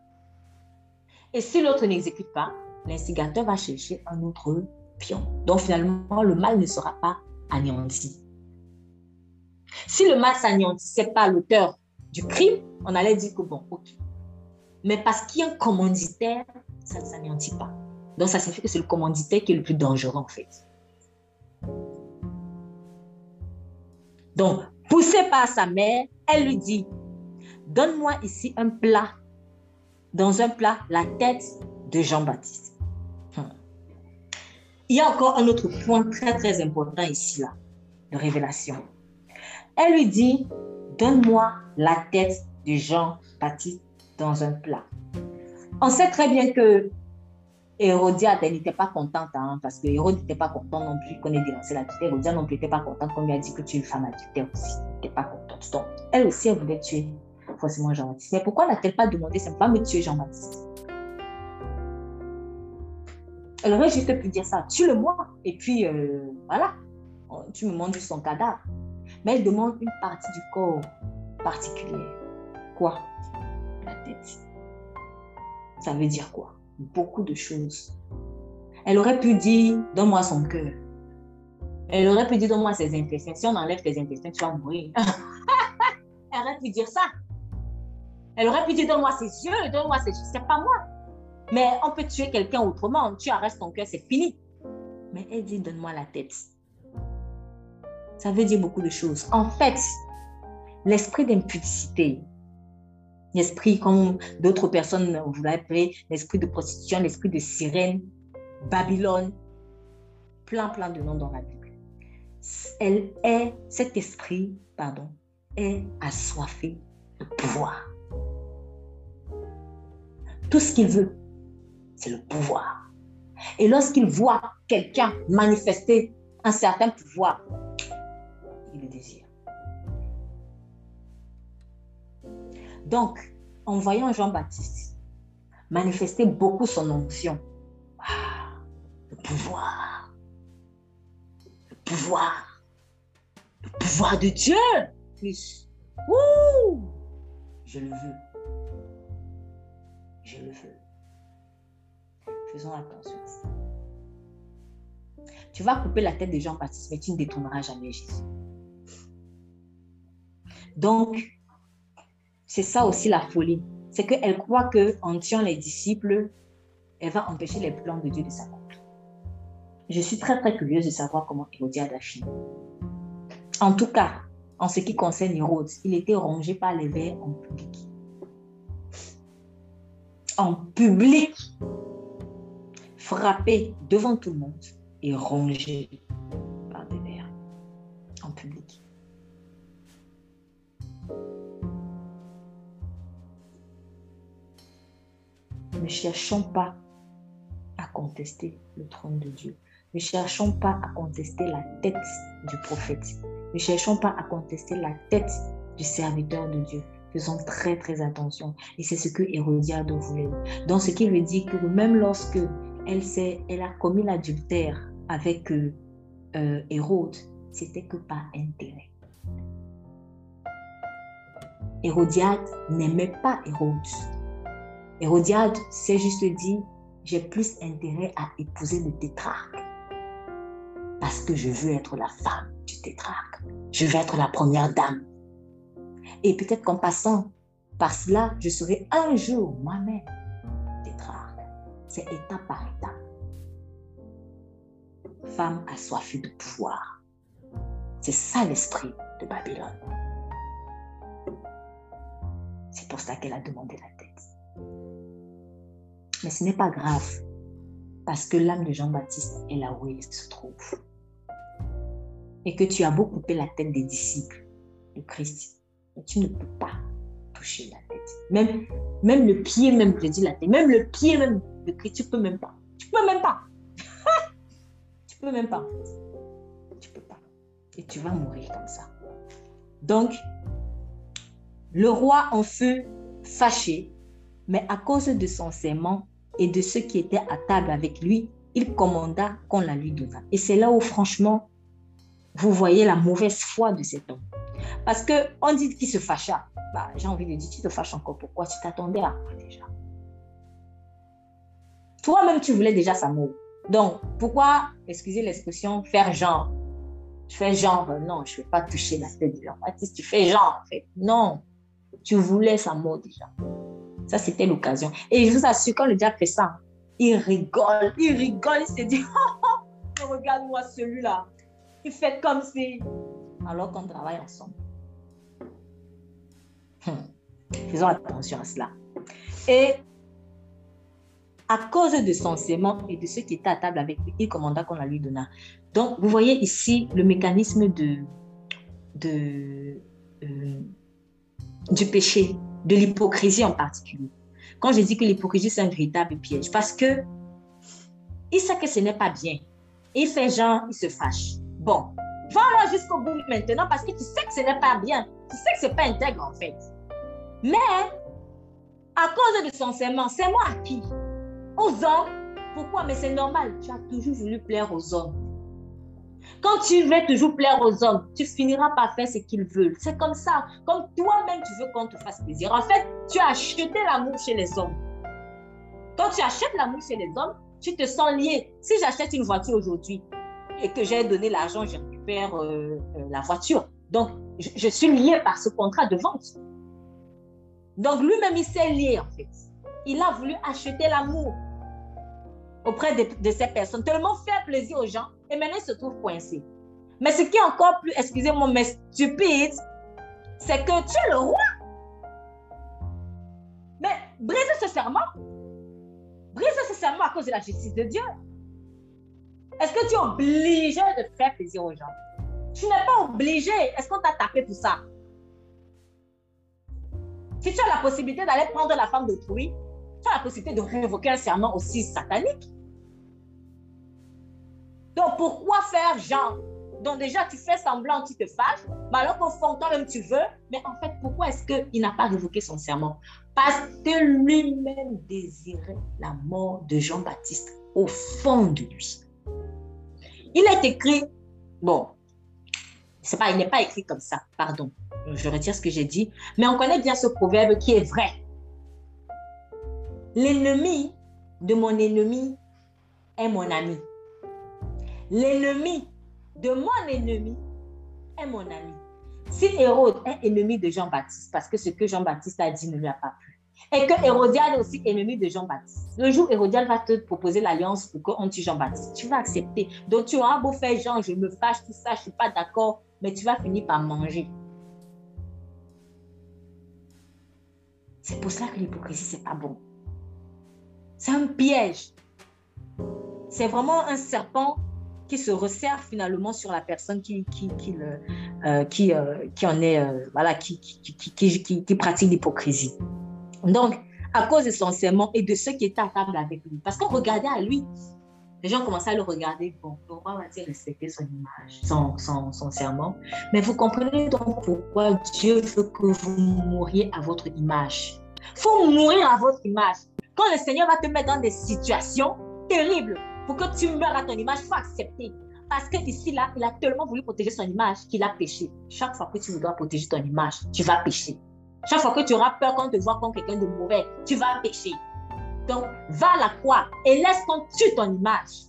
Et si l'autre n'exécute pas, l'instigateur va chercher un autre Donc finalement, le mal ne sera pas anéanti. Si le mal s'anéantissait pas l'auteur du crime, on allait dire que bon, ok. Mais parce qu'il y a un commanditaire, ça ne s'anéantit pas. Donc ça signifie que c'est le commanditaire qui est le plus dangereux en fait. Donc, poussé par sa mère, elle lui dit, donne-moi ici un plat, dans un plat, la tête de Jean-Baptiste. Il y a encore un autre point très, très important ici, là, de révélation. Elle lui dit, donne-moi la tête de Jean-Baptiste dans un plat. On sait très bien que Hérodiade, n'était pas contente, hein, parce que Hérode n'était pas content non plus qu'on ait dénoncé la tutelle. Hérodiade non plus n'était pas contente qu'on lui a dit que tu es une femme adultère aussi. Elle n'était pas contente. Donc, elle aussi, elle voulait tuer forcément Jean-Baptiste. Mais pourquoi n'a-t-elle pas demandé simplement me tuer Jean-Baptiste Elle aurait juste pu dire ça, tue-le-moi. Et puis, euh, voilà, tu me montres son cadavre. Mais elle demande une partie du corps particulière. Quoi? La tête. Ça veut dire quoi? Beaucoup de choses. Elle aurait pu dire, donne-moi son cœur. Elle aurait pu dire, donne-moi ses intestins. Si on enlève tes intestins, tu vas mourir. [laughs] Elle aurait pu dire ça. Elle aurait pu dire donne-moi ses yeux, donne-moi ses. C'est pas moi. Mais on peut tuer quelqu'un autrement. Tu arrêtes ton cœur, c'est fini. Mais elle dit donne-moi la tête. Ça veut dire beaucoup de choses. En fait, l'esprit d'impudicité, l'esprit, comme d'autres personnes vous l'appelez, l'esprit de prostitution, l'esprit de sirène, Babylone, plein, plein de noms dans la Bible. Elle est, cet esprit, pardon, est assoiffé de pouvoir. Tout ce qu'il veut, c'est le pouvoir. Et lorsqu'il voit quelqu'un manifester un certain pouvoir, il le désire. Donc, en voyant Jean-Baptiste manifester beaucoup son onction, le pouvoir, le pouvoir, le pouvoir de Dieu, plus, je le veux je le veux. Faisons attention. Tu vas couper la tête de Jean-Baptiste, mais tu ne détourneras jamais Jésus. Donc, c'est ça aussi la folie. C'est qu'elle croit qu'en tuant les disciples, elle va empêcher les plans de Dieu de s'accomplir. Je suis très, très curieuse de savoir comment Hérodiade a fini. En tout cas, en ce qui concerne Hérode, il était rongé par les vers en public. En public, frappé devant tout le monde et rongé par des vers en public. Ne cherchons pas à contester le trône de Dieu. Ne cherchons pas à contester la tête du prophète. Ne cherchons pas à contester la tête du serviteur de Dieu. Faisons très très attention. Et c'est ce que Hérodiade voulait. Donc ce qui veut dire que même lorsque elle, elle a commis l'adultère avec euh, euh, Hérode, c'était que par intérêt. Hérodiade n'aimait pas Hérode. Hérodiade s'est juste dit, j'ai plus intérêt à épouser le tétrarque parce que je veux être la femme du tétrarque. Je veux être la première dame. Et peut-être qu'en passant par cela, je serai un jour moi-même. C'est étape par étape. Femme assoiffée de pouvoir. C'est ça l'esprit de Babylone. C'est pour ça qu'elle a demandé la tête. Mais ce n'est pas grave, parce que l'âme de Jean-Baptiste est là où il se trouve. Et que tu as beau couper la tête des disciples de Christ, mais tu ne peux pas toucher la tête. Même, même le pied, même, je dis la tête, même le pied même de Christ, tu peux même pas. Tu peux même pas. [laughs] tu peux même pas. Tu peux pas. Et tu vas mourir comme ça. Donc, le roi en feu, fâché, mais à cause de son serment et de ceux qui étaient à table avec lui, il commanda qu'on la lui donnât. Et c'est là où, franchement, vous voyez la mauvaise foi de cet homme. Parce qu'on dit qu'il se fâcha. Bah, J'ai envie de dire, tu te fâches encore. Pourquoi? Tu t'attendais à déjà? Toi-même, tu voulais déjà sa mort. Donc, pourquoi, excusez l'expression, faire genre? Je fais genre, non, je ne vais pas toucher la tête de. Tu fais genre, en fait. Non, tu voulais sa mort déjà. Ça, c'était l'occasion. Et je vous assure, quand le diable fait ça, il rigole, il rigole, il se dit, [laughs] oh, regarde-moi celui-là. Il fait comme si, alors qu'on travaille ensemble. Hmm. Faisons attention à cela. Et à cause de son sément et de ceux qui étaient à table avec lui, il commanda qu'on la lui donna. Donc, vous voyez ici le mécanisme de, euh, du péché de l'hypocrisie en particulier. Quand je dis que l'hypocrisie, c'est un véritable piège, parce que il sait que ce n'est pas bien. Il fait genre, il se fâche. Bon, va jusqu'au bout maintenant parce que tu sais que ce n'est pas bien. Tu sais que ce n'est pas intègre en fait. Mais, à cause de son serment, c'est moi qui? Aux hommes. Pourquoi? Mais c'est normal. Tu as toujours voulu plaire aux hommes. Quand tu veux toujours plaire aux hommes, tu finiras par faire ce qu'ils veulent. C'est comme ça. Comme toi-même, tu veux qu'on te fasse plaisir. En fait, tu as acheté l'amour chez les hommes. Quand tu achètes l'amour chez les hommes, tu te sens lié. Si j'achète une voiture aujourd'hui et que j'ai donné l'argent, je récupère euh, euh, la voiture. Donc, je, suis lié par ce contrat de vente. Donc, lui-même, il s'est lié, en fait. Il a voulu acheter l'amour auprès de, ces personnes, tellement faire plaisir aux gens et maintenant il se trouve coincé. Mais ce qui est encore plus, excusez-moi, mais stupide, c'est que tu es le roi. Mais brise ce serment. Brise ce serment à cause de la justice de Dieu. Est-ce que tu es obligé de faire plaisir aux gens? Tu n'es pas obligé. Est-ce qu'on t'a tapé pour ça? Si tu as la possibilité d'aller prendre la femme d'autrui, tu as la possibilité de révoquer un serment aussi satanique. Donc, pourquoi faire genre? Donc, déjà, tu fais semblant, tu te fâches, mais alors qu'au fond, toi-même, tu veux. Mais en fait, pourquoi est-ce qu'il n'a pas révoqué son serment? Parce que lui-même désirait la mort de Jean-Baptiste au fond de lui. Il est écrit, bon, c'est pas, il n'est pas écrit comme ça, pardon, je retire ce que j'ai dit, mais on connaît bien ce proverbe qui est vrai. L'ennemi de mon ennemi est mon ami. L'ennemi de mon ennemi est mon ami. Si Hérode est ennemi de Jean-Baptiste, parce que ce que Jean-Baptiste a dit ne lui a pas plu, et que Hérodiade est aussi ennemi de Jean-Baptiste, le jour Hérodiade va te proposer l'alliance pour qu'on tue Jean-Baptiste, tu vas accepter. Donc tu auras beau faire Jean, je me fâche, tout ça, je ne suis pas d'accord, mais tu vas finir par manger. C'est pour ça que l'hypocrisie, c'est pas bon. C'est un piège. C'est vraiment un serpent qui se resserre finalement sur la personne qui, qui, qui, euh, qui, euh, qui en est, euh, voilà, qui, qui, pratique l'hypocrisie. Donc, à cause essentiellement et de ceux qui étaient à table avec lui. Parce qu'on regardait à lui, les gens commençaient à le regarder. Bon, le roi respecter son image, son, son, son, serment Mais vous comprenez donc pourquoi Dieu veut que vous mouriez à votre image. Il faut mourir à votre image. Quand le Seigneur va te mettre dans des situations terribles pour que tu meurs à ton image, il faut accepter. Parce qu'ici, là, il a tellement voulu protéger son image qu'il a péché. Chaque fois que tu voudras protéger ton image, tu vas pécher. Chaque fois que tu auras peur qu'on te voit comme quelqu'un de mauvais, tu vas pécher. Donc, va à la croix et laisse qu'on tue ton image.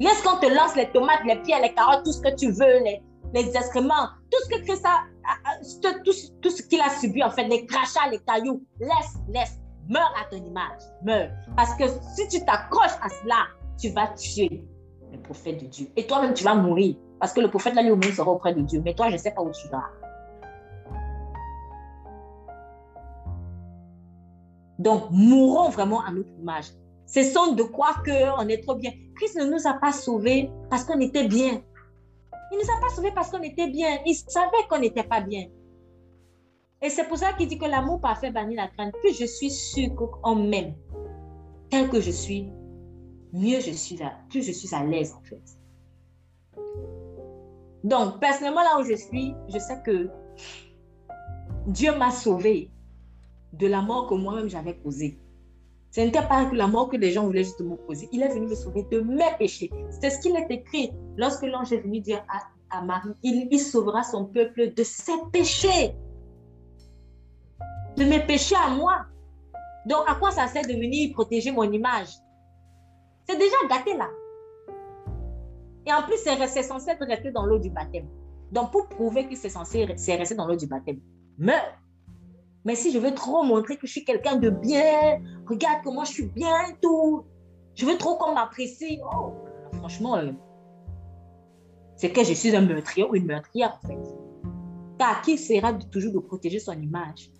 Laisse qu'on te lance les tomates, les pierres, les carottes, tout ce que tu veux, les, les excréments, tout ce que tout, tout ce qu'il a subi, en fait, les crachats, les cailloux. Laisse, laisse, meurs à ton image, meurs. Parce que si tu t'accroches à cela, tu vas tuer le prophète de Dieu. Et toi-même, tu vas mourir. Parce que le prophète, là, lui, sera auprès de Dieu. Mais toi, je ne sais pas où tu vas. Donc, mourons vraiment à notre image. Cessons de croire qu'on est trop bien. Christ ne nous a pas sauvés parce qu'on était bien. Il ne nous a pas sauvés parce qu'on était bien. Il savait qu'on n'était pas bien. Et c'est pour ça qu'il dit que l'amour parfait bannit la crainte. Plus je suis sûr qu'on m'aime tel que je suis, mieux je suis là, plus je suis à l'aise en fait. Donc, personnellement, là où je suis, je sais que Dieu m'a sauvé de la mort que moi-même j'avais causée. Ce n'était pas la mort que les gens voulaient justement causer. Il est venu me sauver de mes péchés. C'est ce qu'il est écrit lorsque l'ange est venu dire à, Marie, il, sauvera son peuple de ses péchés. De mes péchés à moi. Donc, à quoi ça sert de venir protéger mon image? C'est déjà gâté là. Et en plus, c'est censé resté dans l'eau du baptême. Donc, pour prouver que c'est censé rester dans l'eau du baptême, meurs. Mais si je veux trop montrer que je suis quelqu'un de bien, regarde comment je suis bien et tout, je veux trop qu'on m'apprécie. Oh, franchement, euh, c'est que je suis un meurtrier ou une meurtrière en fait. Car qui sera toujours de protéger son image?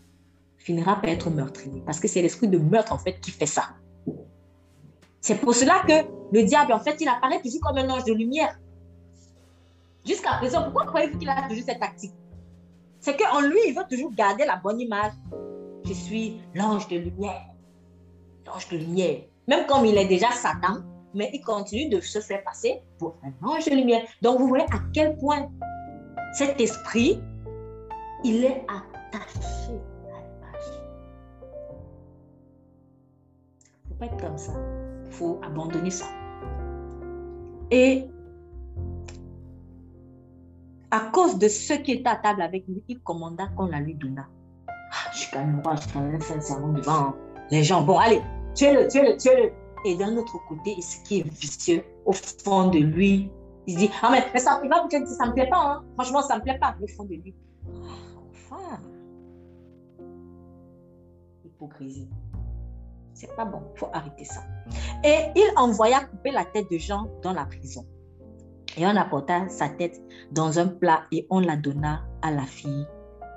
Finira par être meurtrier. Parce que c'est l'esprit de meurtre en fait qui fait ça. C'est pour cela que le diable, en fait, il apparaît toujours comme un ange de lumière. Jusqu'à présent, pourquoi croyez-vous qu'il a toujours cette tactique? C'est qu'en lui, il veut toujours garder la bonne image. Je suis l'ange de lumière. L'ange de lumière. Même comme il est déjà Satan, mais il continue de se faire passer pour un ange de lumière. Donc vous voyez à quel point cet esprit, il est attaché faut pas être comme ça. Il faut abandonner ça. Et à cause de ce qui était à table avec lui, il commanda qu'on la lui donna. Ah, je suis quand même je suis quand même sincèrement devant les gens. Bon, allez, tuez-le, tuez-le, tuez-le. Et d'un autre côté, ce qui est vicieux, au fond de lui, il dit, ah mais, ça, il va vous dire, ça me plaît pas, hein. franchement, ça me plaît pas, au fond de lui. Enfin, hypocrisie. C'est pas bon, faut arrêter ça. Et il envoya couper la tête de Jean dans la prison. Et on apporta sa tête dans un plat et on la donna à la fille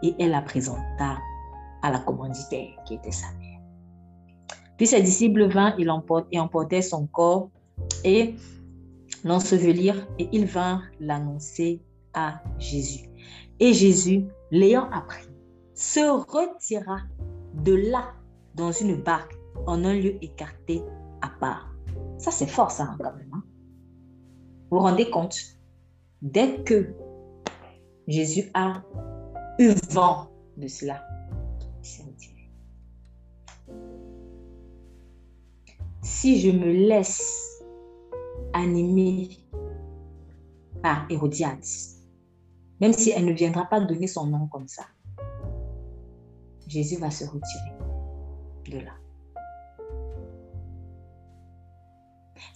et elle la présenta à la commanditaire qui était sa mère. Puis ses disciples vinrent et emportèrent son corps et l'ensevelirent et ils vinrent l'annoncer à Jésus. Et Jésus, l'ayant appris, se retira de là dans une barque en un lieu écarté à part. Ça, c'est fort, ça, quand même. Hein? Vous vous rendez compte? Dès que Jésus a eu vent de cela, il s'est retiré. Si je me laisse animer par Hérodiade, même si elle ne viendra pas donner son nom comme ça, Jésus va se retirer de là.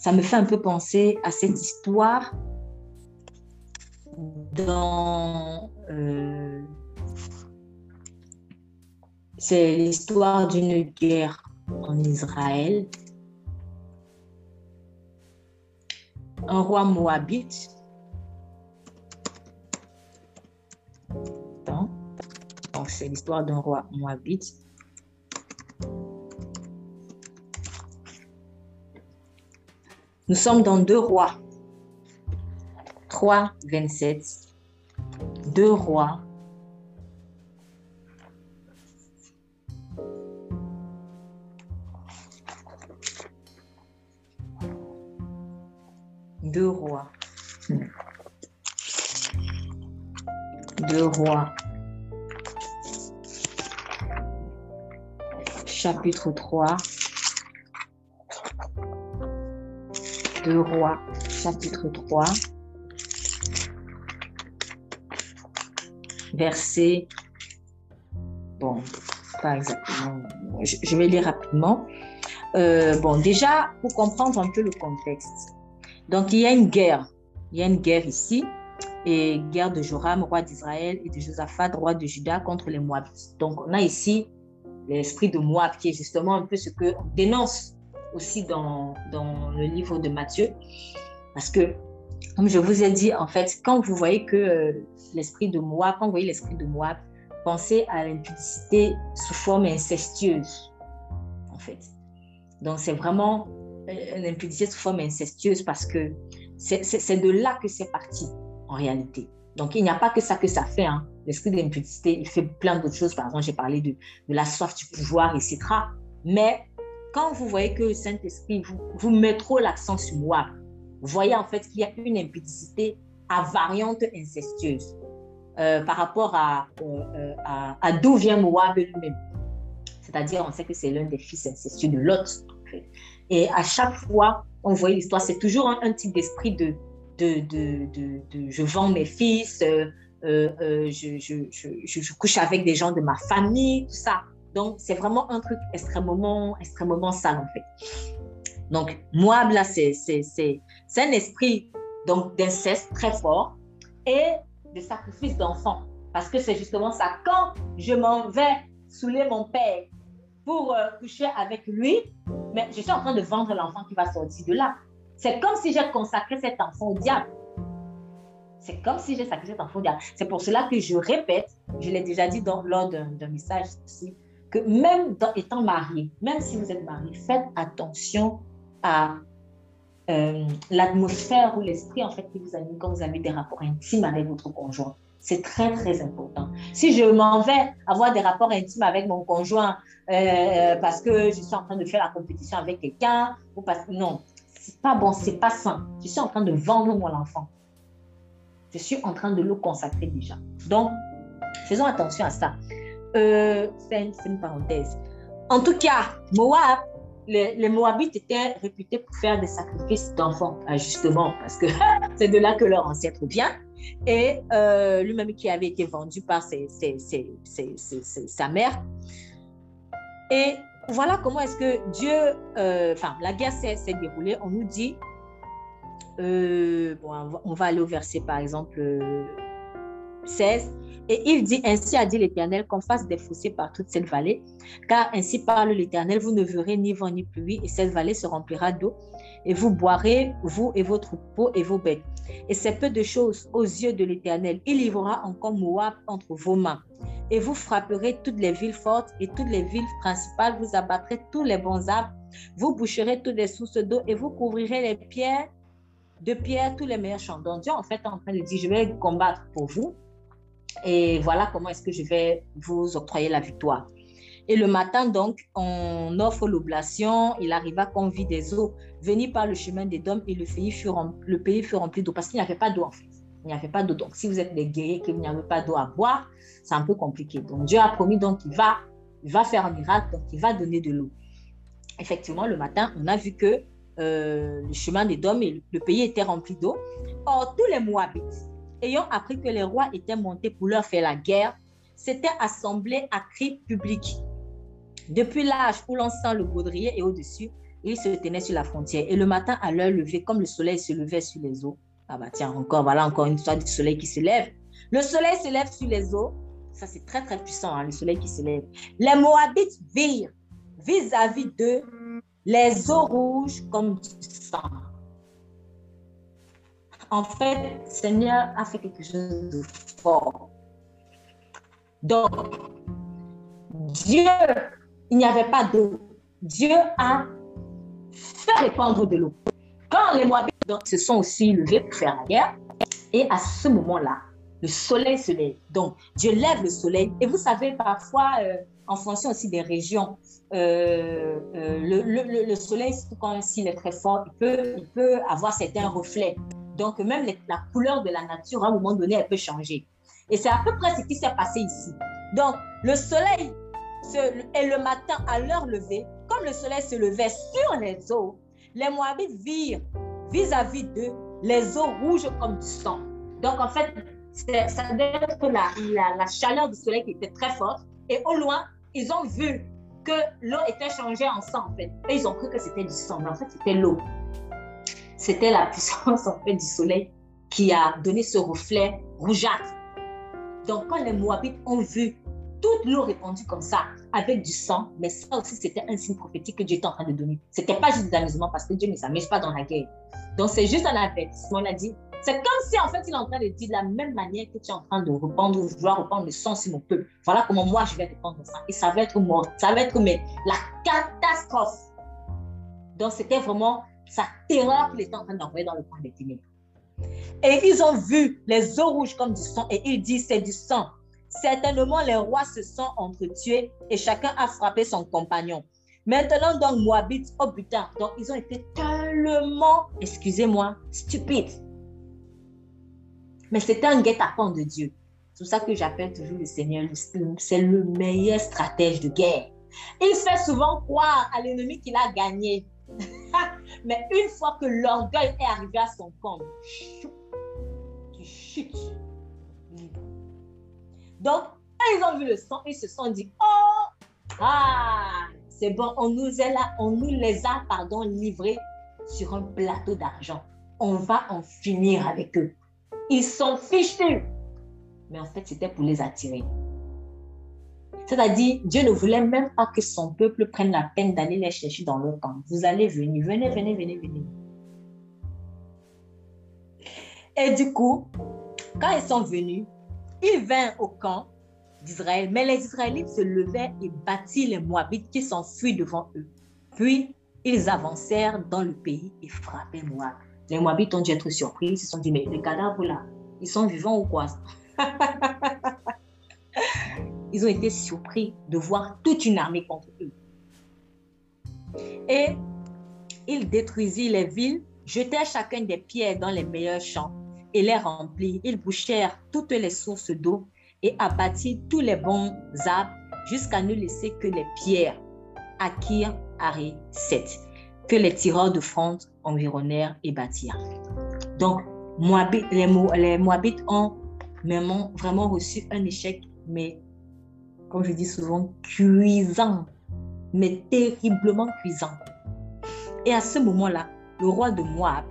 Ça me fait un peu penser à cette histoire dans... Euh, c'est l'histoire d'une guerre en Israël. Un roi moabite. c'est l'histoire d'un roi moabite. Nous sommes dans deux rois. 3, 27. Deux rois. Deux rois. Deux rois. Chapitre 3. Deux rois. Chapitre 3. Verset. Bon, pas exactement. Je, vais lire rapidement. Euh, bon, déjà, pour comprendre un peu le contexte. Donc, il y a une guerre. Il y a une guerre ici. Et guerre de Joram, roi d'Israël, et de Josaphat, roi de Juda, contre les Moabites. Donc, on a ici l'esprit de Moab, qui est justement un peu ce que dénonce aussi dans, dans le livre de Matthieu. Parce que, comme je vous ai dit, en fait, quand vous voyez que euh, l'esprit de Moab, quand vous voyez l'esprit de Moab, pensez à l'impudicité sous forme incestueuse, en fait. Donc, c'est vraiment euh, l'impudicité sous forme incestueuse parce que c'est de là que c'est parti, en réalité. Donc, il n'y a pas que ça que ça fait. Hein. L'esprit d'impudicité, il fait plein d'autres choses. Par exemple, j'ai parlé de, de, la soif du pouvoir, etc. Mais quand vous voyez que le Saint-Esprit vous, met trop l'accent sur moi, vous voyez en fait qu'il y a une impudicité à variante incestueuse euh, par rapport à, euh, à, d'où vient Moab lui-même. C'est-à-dire, on sait que c'est l'un des fils incestueux de Lot. En fait. Et à chaque fois, on voit l'histoire, c'est toujours un, type d'esprit de, je vends mes fils, euh, euh, je, couche avec des gens de ma famille, tout ça. Donc, c'est vraiment un truc extrêmement, extrêmement sale, en fait. Donc, Moab, là, c'est un esprit d'inceste très fort et de sacrifice d'enfants. Parce que c'est justement ça. Quand je m'en vais saouler mon père pour euh, coucher avec lui, mais je suis en train de vendre l'enfant qui va sortir de là. C'est comme si j'ai consacré cet enfant au diable. C'est comme si j'ai sacrifié cet enfant au diable. C'est pour cela que je répète, je l'ai déjà dit lors d'un message ici, que même étant marié, même si vous êtes marié, faites attention à euh, l'atmosphère ou l'esprit en fait qui vous anime quand vous avez des rapports intimes avec votre conjoint. C'est très, très important. Si je m'en vais avoir des rapports intimes avec mon conjoint euh, parce que je suis en train de faire la compétition avec quelqu'un, ou parce non, c'est pas bon, c'est pas sain. Je suis en train de vendre mon enfant. Je suis en train de le consacrer déjà. Donc, faisons attention à ça. Euh, c'est une, parenthèse. En tout cas, Moab, les, Moabites étaient réputés pour faire des sacrifices d'enfants, justement, parce que [laughs] c'est de là que leur ancêtre vient. Et euh, lui-même qui avait été vendu par sa mère. Et voilà comment est-ce que Dieu, euh, enfin, la guerre s'est déroulée. On nous dit, euh, bon, on va aller au verset par exemple 16. Et il dit, ainsi a dit l'Éternel, qu'on fasse des fossés par toute cette vallée, car ainsi parle l'Éternel, vous ne verrez ni vent ni pluie, et cette vallée se remplira d'eau, et vous boirez, vous et vos troupeaux et vos bêtes. Et c'est peu de choses aux yeux de l'Éternel. Il livrera encore Moab entre vos mains. Et vous frapperez toutes les villes fortes et toutes les villes principales, vous abattrez tous les bons arbres, vous boucherez toutes les sources d'eau, et vous couvrirez les pierres de pierre tous les meilleurs champs. Donc Dieu en fait est en train de dire, je vais combattre pour vous et voilà comment est-ce que je vais vous octroyer la victoire. Et le matin, donc, on offre l'oblation. Il arriva qu'on vit des eaux venir par le chemin des dômes et le pays fut rempli, d'eau parce qu'il n'y avait pas d'eau en fait. Il n'y avait pas d'eau. Donc, si vous êtes des guerriers que vous n'avez pas d'eau à boire, c'est un peu compliqué. Donc, Dieu a promis donc il va faire un miracle, donc il va donner de l'eau. Effectivement, le matin, on a vu que euh, le chemin des dômes et le pays était rempli d'eau. Or, tous les Moabites, ayant appris que les rois étaient montés pour leur faire la guerre, s'étaient assemblés à cri public. Depuis l'âge où l'on sent le baudrier et au-dessus, ils se tenaient sur la frontière. Et le matin, à l'heure levée, comme le soleil se levait sur les eaux, ah bah tiens, encore, voilà encore une histoire du soleil qui se lève. Le soleil se lève sur les eaux. Ça, c'est très, très puissant, hein, le soleil qui se lève. Les Moabites virent vis-à-vis d'eux les eaux rouges comme du sang. En fait, le Seigneur a fait quelque chose de fort. Donc, Dieu, il n'y avait pas d'eau. Dieu a fait répandre de l'eau. Quand les Moabites se sont aussi levés pour faire la guerre, et à ce moment-là, le soleil se lève. Donc, Dieu lève le soleil. Et vous savez, parfois, euh, en fonction aussi des régions, euh, euh, le, le, soleil, quand s'il est très fort, il peut avoir certains reflets. Donc, même la couleur de la nature, à un moment donné, elle peut changer. Et c'est à peu près ce qui s'est passé ici. Donc, le soleil et le matin à l'heure levée, comme le soleil se levait sur les eaux, les Moabites virent vis-à-vis d'eux les eaux rouges comme du sang. Donc, en fait, ça devait être la, la, chaleur du soleil qui était très forte. Et au loin, ils ont vu que l'eau était changée en sang, en fait. Et ils ont cru que c'était du sang, mais en fait, c'était l'eau. C'était la puissance, [laughs] en fait, du soleil qui a donné ce reflet rougeâtre. Donc, quand les Moabites ont vu toute l'eau répandue comme ça, avec du sang, mais ça aussi, c'était un signe prophétique que Dieu était en train de donner. C'était pas juste des amusements parce que Dieu ne s'amuse pas dans la guerre. Donc, c'est juste un avertissement. On a dit, c'est comme si, en fait, il est en train de dire de la même manière que tu es en train de répandre, vouloir répandre le sang sur mon peuple. Voilà comment moi, je vais répandre ça. Et ça va être mort. Ça va être la catastrophe. Donc, c'était vraiment sa terreur qu'il était en train d'envoyer dans le coin des ténèbres. Et ils ont vu les eaux rouges comme du sang. Et ils disent, c'est du sang. Certainement, les rois se sont entretués et chacun a frappé son compagnon. Maintenant, donc, Moabit, oh putain, donc ils ont été tellement, excusez-moi, stupides. Mais c'était un guet-apens de Dieu. C'est pour ça que j'appelle toujours le Seigneur, c'est le meilleur stratège de guerre. Il fait souvent croire à l'ennemi qu'il a gagné. Mais une fois que l'orgueil est arrivé à son comble, tu chutes. Donc, ils ont vu le sang, ils se sont dit, oh, ah, c'est bon, on nous, est là, on nous les a, pardon, livrés sur un plateau d'argent. On va en finir avec eux. Ils sont fichus. Mais en fait, c'était pour les attirer. C'est-à-dire, Dieu ne voulait même pas que son peuple prenne la peine d'aller les chercher dans leur camp. Vous allez venir, venez, venez, venez, venez. Et du coup, quand ils sont venus, ils vinrent au camp d'Israël, mais les Israélites se levaient et battirent les Moabites qui s'enfuient devant eux. Puis, ils avancèrent dans le pays et frappèrent Moab. Les Moabites ont dû être surpris. Ils se sont dit, mais les cadavres là, ils sont vivants ou quoi? [laughs] Ils ont été surpris de voir toute une armée contre eux. Et ils détruisirent les villes, jetèrent chacun des pierres dans les meilleurs champs et les remplit. Ils bouchèrent toutes les sources d'eau et abattirent tous les bons arbres jusqu'à ne laisser que les pierres. Akir, Haré, 7. Que les tireurs de fronde environnèrent et bâtirent. Donc, les Moabites ont vraiment, vraiment reçu un échec, mais comme je dis souvent, cuisant, mais terriblement cuisant. Et à ce moment-là, le roi de Moab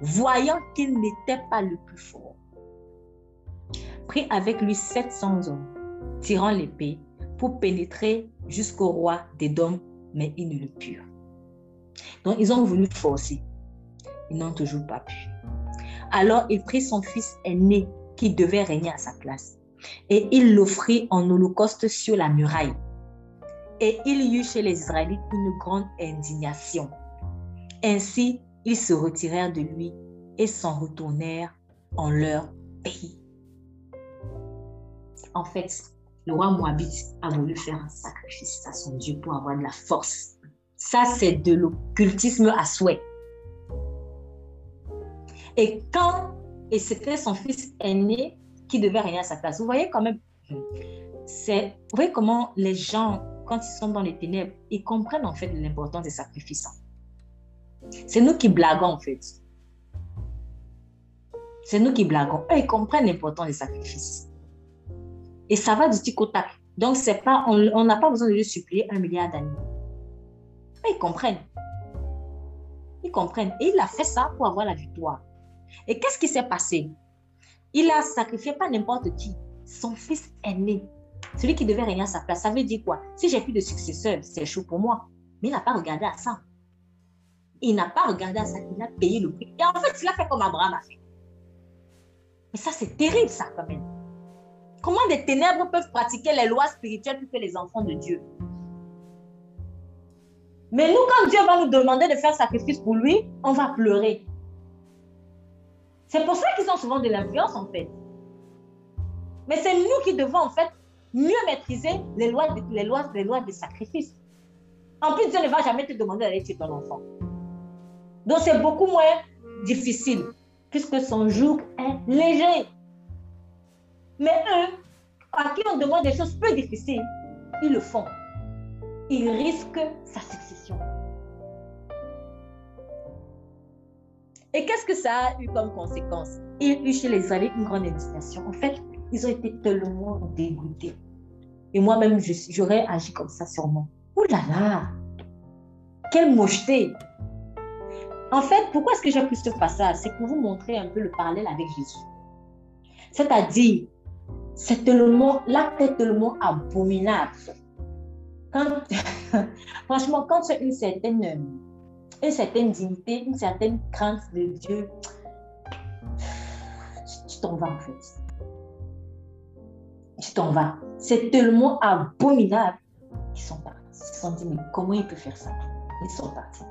voyant qu'il n'était pas le plus fort, prit avec lui 700 hommes, tirant l'épée, pour pénétrer jusqu'au roi des dômes, mais ils ne le purent. Donc, ils ont voulu forcer. Ils n'ont toujours pas pu. Alors, il prit son fils aîné qui devait régner à sa place et il l'offrit en holocauste sur la muraille. Et il y eut chez les Israélites une grande indignation. Ainsi, ils se retirèrent de lui et s'en retournèrent en leur pays. En fait, le roi Moabite a voulu faire un sacrifice à son Dieu pour avoir de la force. Ça, c'est de l'occultisme à souhait. Et quand, et c'était son fils aîné qui devait régner à sa place. Vous voyez quand même, c'est, vous voyez comment les gens, quand ils sont dans les ténèbres, ils comprennent en fait l'importance des sacrifices. C'est nous qui blaguons en fait. C'est nous qui blaguons. Ils comprennent l'importance des sacrifices. Et ça va du tic au tac. Donc, c'est pas, on n'a pas besoin de lui supplier un milliard d'années. Ils comprennent. Ils comprennent. Et il a fait ça pour avoir la victoire. Et qu'est-ce qui s'est passé? Il a sacrifié pas n'importe qui. Son fils aîné. Celui qui devait régner à sa place. Ça veut dire quoi? Si j'ai plus de successeurs, c'est chaud pour moi. Mais il n'a pas regardé à ça. Il n'a pas regardé à ça, il a payé le prix. Et en fait, il a fait comme Abraham a fait. Mais ça, c'est terrible, ça, quand même. Comment des ténèbres peuvent pratiquer les lois spirituelles plus que les enfants de Dieu? Mais nous, quand Dieu va nous demander de faire sacrifice pour lui, on va pleurer. C'est pour ça qu'ils ont souvent de l'influence, en fait. Mais c'est nous qui devons, en fait, mieux maîtriser les lois, de, les lois, les lois de sacrifice. En plus, Dieu ne va jamais te demander d'aller tuer ton enfant. Donc, c'est beaucoup moins difficile, puisque son joug est léger. Mais eux, à qui on demande des choses peu difficiles, ils le font. Ils risquent sa succession. Et qu'est-ce que ça a eu comme conséquence? Il y a eu chez les Israélites une grande indignation. En fait, ils ont été tellement dégoûtés. Et moi-même, j'aurais agi comme ça sûrement. Ouh là là Quelle mocheté En fait, pourquoi est-ce que j'ai plus ce passage? C'est pour vous montrer un peu le parallèle avec Jésus. C'est-à-dire, c'est tellement, l'acte est tellement abominable. Quand, [laughs] franchement, quand tu as une certaine, une certaine dignité, une certaine crainte de Dieu, tu t'en vas en fait tu t'en vas. C'est tellement abominable. Ils sont partis. Ils se sont dit, mais comment il peut faire ça? Ils sont partis.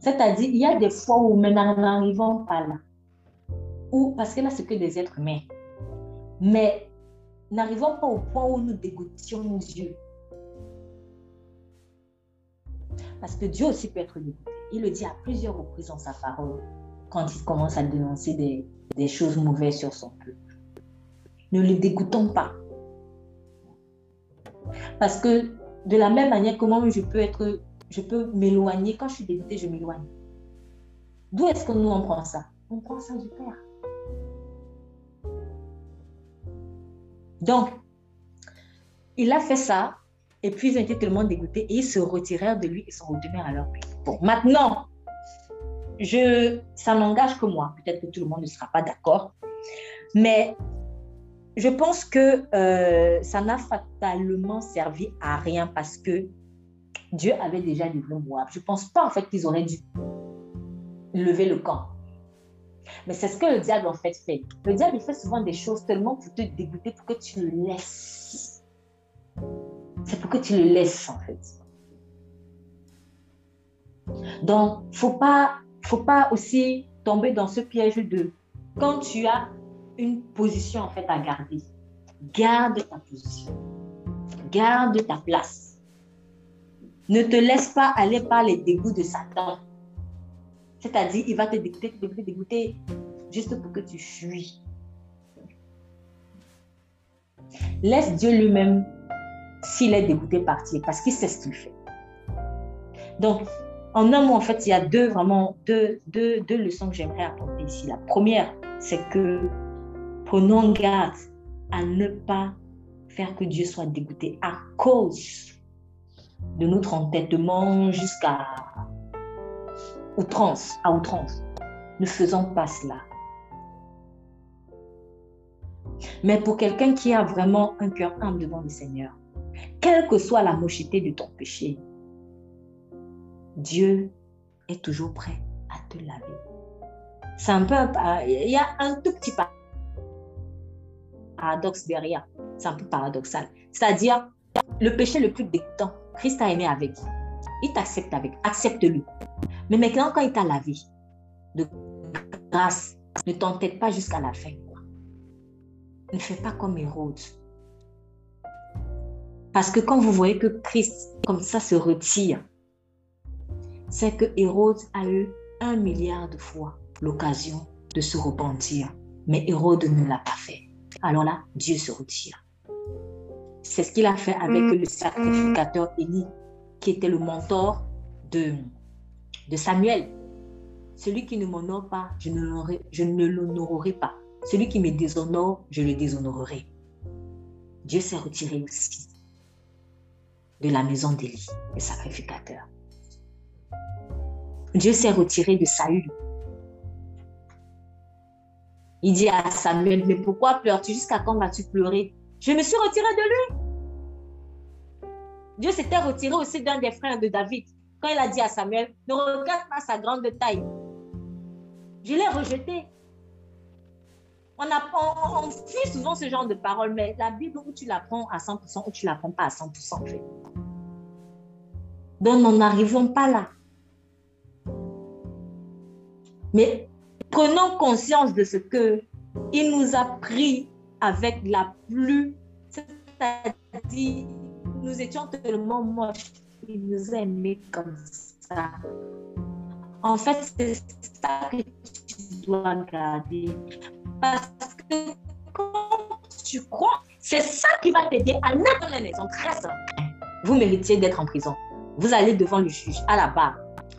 C'est-à-dire, il y a des fois où, même en n'arrivons pas là, ou parce que là, c'est que des êtres humains, mais n'arrivons pas au point où nous dégoûtions Dieu. Parce que Dieu aussi peut être dégoûté. Il le dit à plusieurs reprises dans sa parole, quand il commence à dénoncer des, choses mauvaises sur son peuple. Ne les dégoûtons pas. Parce que de la même manière, comment je peux être, je peux m'éloigner? Quand je suis dégoûtée, je m'éloigne. D'où est-ce que nous on prend ça? On prend ça du Père. Donc, il a fait ça, et puis ils ont été tellement dégoûtés, et ils se retirèrent de lui et sont retournés à leur pays. Bon, maintenant, je, ça n'engage que moi. Peut-être que tout le monde ne sera pas d'accord. Mais je pense que euh, ça n'a fatalement servi à rien parce que Dieu avait déjà livré Moab. Je ne pense pas en fait qu'ils auraient dû lever le camp. Mais c'est ce que le diable en fait fait. Le diable il fait souvent des choses tellement pour te dégoûter pour que tu le laisses. C'est pour que tu le laisses en fait. Donc, faut pas, faut pas aussi tomber dans ce piège de quand tu as une position en fait à garder. Garde ta position. Garde ta place. Ne te laisse pas aller par les dégoûts de Satan. C'est-à-dire, il va te dégoûter, te dégoûter, dégoûter, juste pour que tu fuis. Laisse Dieu lui-même, s'il est dégoûté, partir, parce qu'il sait ce qu'il fait. Donc, en un mot, en fait, il y a deux, vraiment, deux, deux, deux leçons que j'aimerais apporter ici. La première, c'est que Prenons garde à ne pas faire que Dieu soit dégoûté à cause de notre entêtement jusqu'à outrance, à outrance. Ne faisons pas cela. Mais pour quelqu'un qui a vraiment un cœur humble devant le Seigneur, quelle que soit la mochité de ton péché, Dieu est toujours prêt à te laver. C'est un peu, il y a un tout petit paradoxe derrière. C'est un peu paradoxal. C'est-à-dire, le péché le plus dégoûtant, Christ t'a aimé avec. Il t'accepte avec. Accepte-le. Mais maintenant, quand il t'a lavé, de grâce, ne t'entête pas jusqu'à la fin. Ne fais pas comme Hérode. Parce que quand vous voyez que Christ, comme ça, se retire, c'est que Hérode a eu un milliard de fois l'occasion de se repentir. Mais Hérode ne l'a pas fait alors là, Dieu se retire. C'est ce qu'il a fait avec mm. le sacrificateur Élie, qui était le mentor de, de Samuel. Celui qui ne m'honore pas, je ne l'honorerai pas. Celui qui me déshonore, je le déshonorerai. Dieu s'est retiré aussi de la maison d'Élie, le sacrificateur. Dieu s'est retiré de Saül, il dit à Samuel, mais pourquoi pleures-tu? Jusqu'à quand vas-tu pleurer Je me suis retiré de lui. Dieu s'était retiré aussi d'un des frères de David. Quand il a dit à Samuel, ne regarde pas sa grande taille. Je l'ai rejeté. On, apprend, on, on souvent ce genre de paroles, mais la Bible, où tu l'apprends à 100% ou tu l'apprends pas à 100%, en fait. Donc, nous n'arrivons pas là. Mais prenons conscience de ce que il nous a pris avec la plus, c'est-à-dire, nous étions tellement moches, il nous a aimés comme ça. En fait, c'est ça que tu dois garder. Parce que quand tu crois, c'est ça qui va t'aider à naître dans maison. Très simple. Vous méritez d'être en prison. Vous allez devant le juge, à la barre.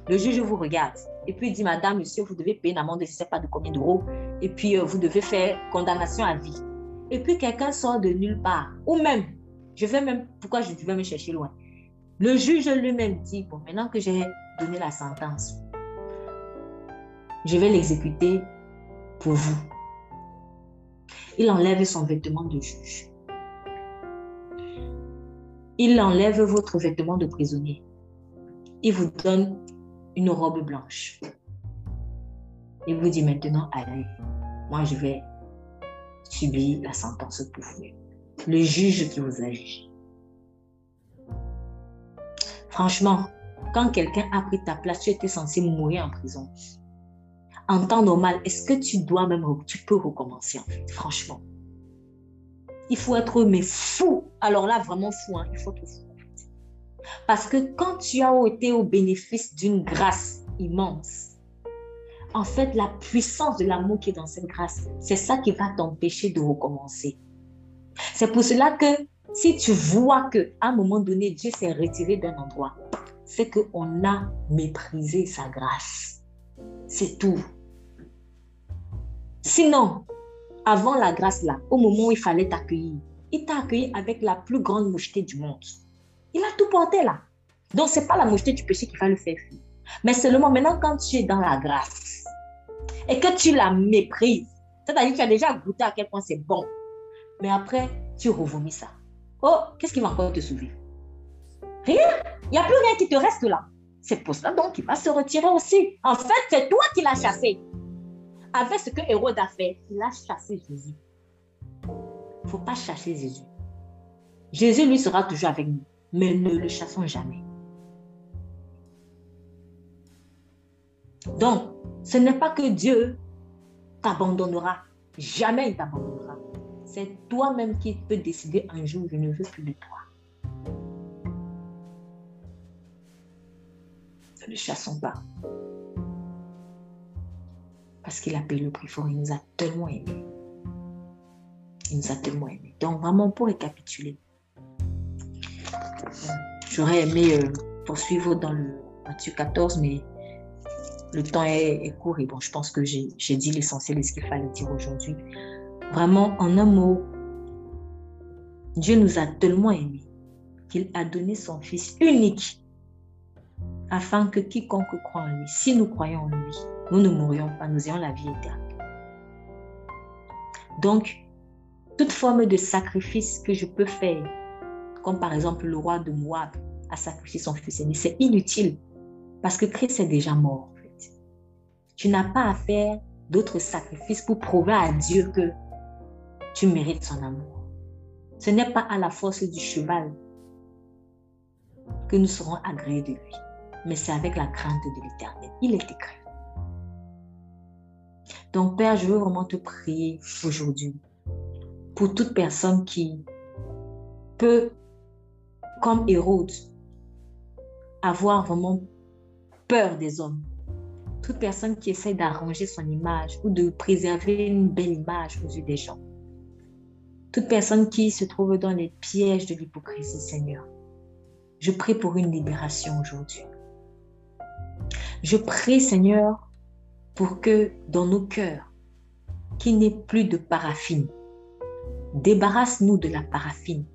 Le juge vous regarde et puis il dit, Madame, Monsieur, vous devez payer une amende, je ne sais pas de combien d'euros, et puis euh, vous devez faire condamnation à vie. Et puis quelqu'un sort de nulle part, ou même, je vais même, pourquoi je vais me chercher loin? Le juge lui-même dit, bon, maintenant que j'ai donné la sentence, je vais l'exécuter pour vous. Il enlève son vêtement de juge. Il enlève votre vêtement de prisonnier. Il vous donne une robe blanche. Il vous dit maintenant, allez, moi je vais subir la sentence pour vous. Le juge qui vous a jugé. Franchement, quand quelqu'un a pris ta place, tu étais censé mourir en prison. En temps normal, est-ce que tu dois même, tu peux recommencer en fait, franchement? Il faut être mais fou. Alors là, vraiment fou, hein? il faut être fou. Parce que quand tu as été au bénéfice d'une grâce immense, en fait, la puissance de l'amour qui est dans cette grâce, c'est ça qui va t'empêcher de recommencer. C'est pour cela que si tu vois que à un moment donné, Dieu s'est retiré d'un endroit, c'est qu'on a méprisé sa grâce. C'est tout. Sinon, avant la grâce là, au moment où il fallait t'accueillir, il t'a accueilli avec la plus grande moucheté du monde. Il a tout porté là. Donc, ce n'est pas la moucheté du péché qui va le faire fuir. Mais seulement maintenant, quand tu es dans la grâce et que tu la méprises, c'est-à-dire que tu as déjà goûté à quel point c'est bon, mais après, tu revomis ça. Oh, qu'est-ce qui va encore te sauver? Rien. Il n'y a plus rien qui te reste là. C'est pour cela donc qu'il va se retirer aussi. En fait, c'est toi qui l'as chassé. Avec ce que Hérode a fait, il a chassé Jésus. Il ne faut pas chasser Jésus. Jésus, lui, sera toujours avec nous mais ne le chassons jamais. Donc, ce n'est pas que Dieu t'abandonnera. Jamais il t'abandonnera. C'est toi-même qui peux décider un jour, je ne veux plus de toi. Ne le chassons pas. Parce qu'il a payé le prix fort. Il nous a tellement aimés. Il nous a tellement aimés. Donc, vraiment, pour récapituler, J'aurais aimé euh, poursuivre dans le Matthieu 14, mais le temps est, court et bon, je pense que j'ai dit l'essentiel de ce qu'il fallait dire aujourd'hui. Vraiment, en un mot, Dieu nous a tellement aimés qu'il a donné son Fils unique afin que quiconque croit en lui, si nous croyons en lui, nous ne mourions pas, nous ayons la vie éternelle. Donc, toute forme de sacrifice que je peux faire comme par exemple le roi de Moab a sacrifié son fils aîné, c'est inutile parce que Christ est déjà mort. En fait. Tu n'as pas à faire d'autres sacrifices pour prouver à Dieu que tu mérites son amour. Ce n'est pas à la force du cheval que nous serons agréés de lui, mais c'est avec la crainte de l'éternel. Il est écrit. Donc, Père, je veux vraiment te prier aujourd'hui pour toute personne qui peut comme Hérode, avoir vraiment peur des hommes. Toute personne qui essaie d'arranger son image ou de préserver une belle image aux yeux des gens. Toute personne qui se trouve dans les pièges de l'hypocrisie, Seigneur. Je prie pour une libération aujourd'hui. Je prie, Seigneur, pour que dans nos cœurs, qu'il n'y ait plus de paraffine. Débarrasse-nous de la paraffine,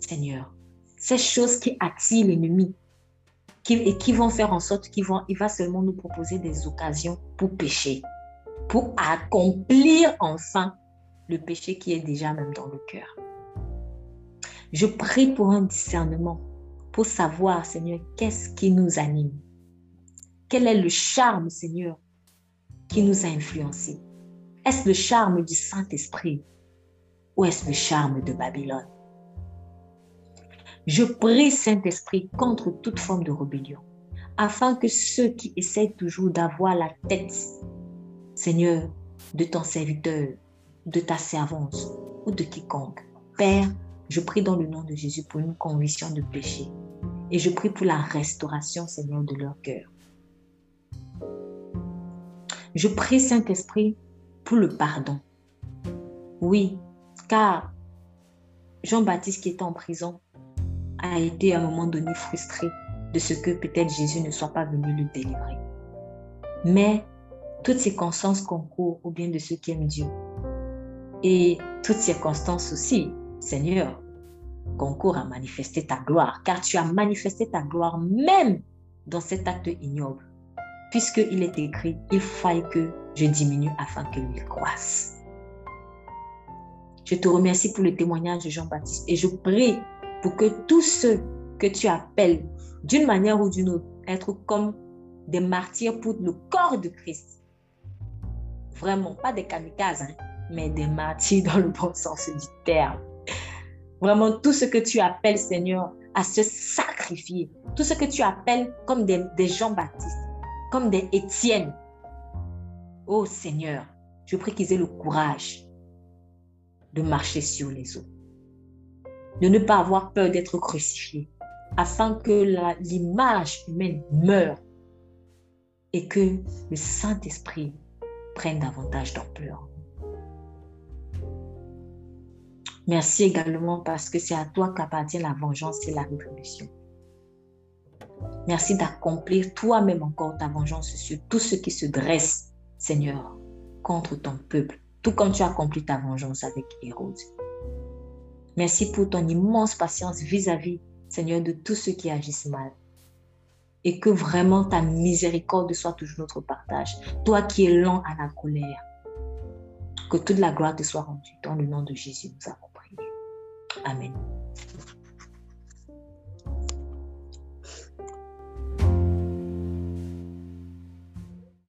Seigneur ces choses qui attirent l'ennemi et qui vont faire en sorte qu'il va seulement nous proposer des occasions pour pécher, pour accomplir enfin le péché qui est déjà même dans le cœur. Je prie pour un discernement, pour savoir, Seigneur, qu'est-ce qui nous anime? Quel est le charme, Seigneur, qui nous a influencés. Est-ce le charme du Saint-Esprit ou est-ce le charme de Babylone? Je prie, Saint-Esprit, contre toute forme de rébellion, afin que ceux qui essayent toujours d'avoir la tête, Seigneur, de ton serviteur, de ta servante ou de quiconque, Père, je prie dans le nom de Jésus pour une conviction de péché. Et je prie pour la restauration, Seigneur, de leur cœur. Je prie, Saint-Esprit, pour le pardon. Oui, car Jean-Baptiste qui était en prison a été à un moment donné frustré de ce que peut-être Jésus ne soit pas venu le délivrer. Mais toutes circonstances concourent au bien de ceux qui aiment Dieu. Et toutes circonstances aussi, Seigneur, concourent à manifester ta gloire, car tu as manifesté ta gloire même dans cet acte ignoble. Puisqu'il est écrit, il faille que je diminue afin que lui croisse. Je te remercie pour le témoignage de Jean-Baptiste et je prie pour que tous ceux que tu appelles d'une manière ou d'une autre être comme des martyrs pour le corps de Christ. Vraiment, pas des kamikazes, hein, mais des martyrs dans le bon sens du terme. Vraiment, tout ce que tu appelles, Seigneur, à se sacrifier, tout ce que tu appelles comme des, Jean-Baptiste, comme des Étienne. Oh Seigneur, je prie qu'ils aient le courage de marcher sur les eaux, de ne pas avoir peur d'être crucifié, afin que l'image humaine meure et que le Saint-Esprit prenne davantage d'ampleur. Merci également parce que c'est à toi qu'appartient la vengeance et la rétribution. Merci d'accomplir toi-même encore ta vengeance sur tout ce qui se dresse, Seigneur, contre ton peuple tout comme tu as accompli ta vengeance avec Hérode. Merci pour ton immense patience vis-à-vis, Seigneur, de tous ceux qui agissent mal. Et que vraiment ta miséricorde soit toujours notre partage. Toi qui es lent à la colère. Que toute la gloire te soit rendue. Dans le nom de Jésus, nous avons prié. Amen.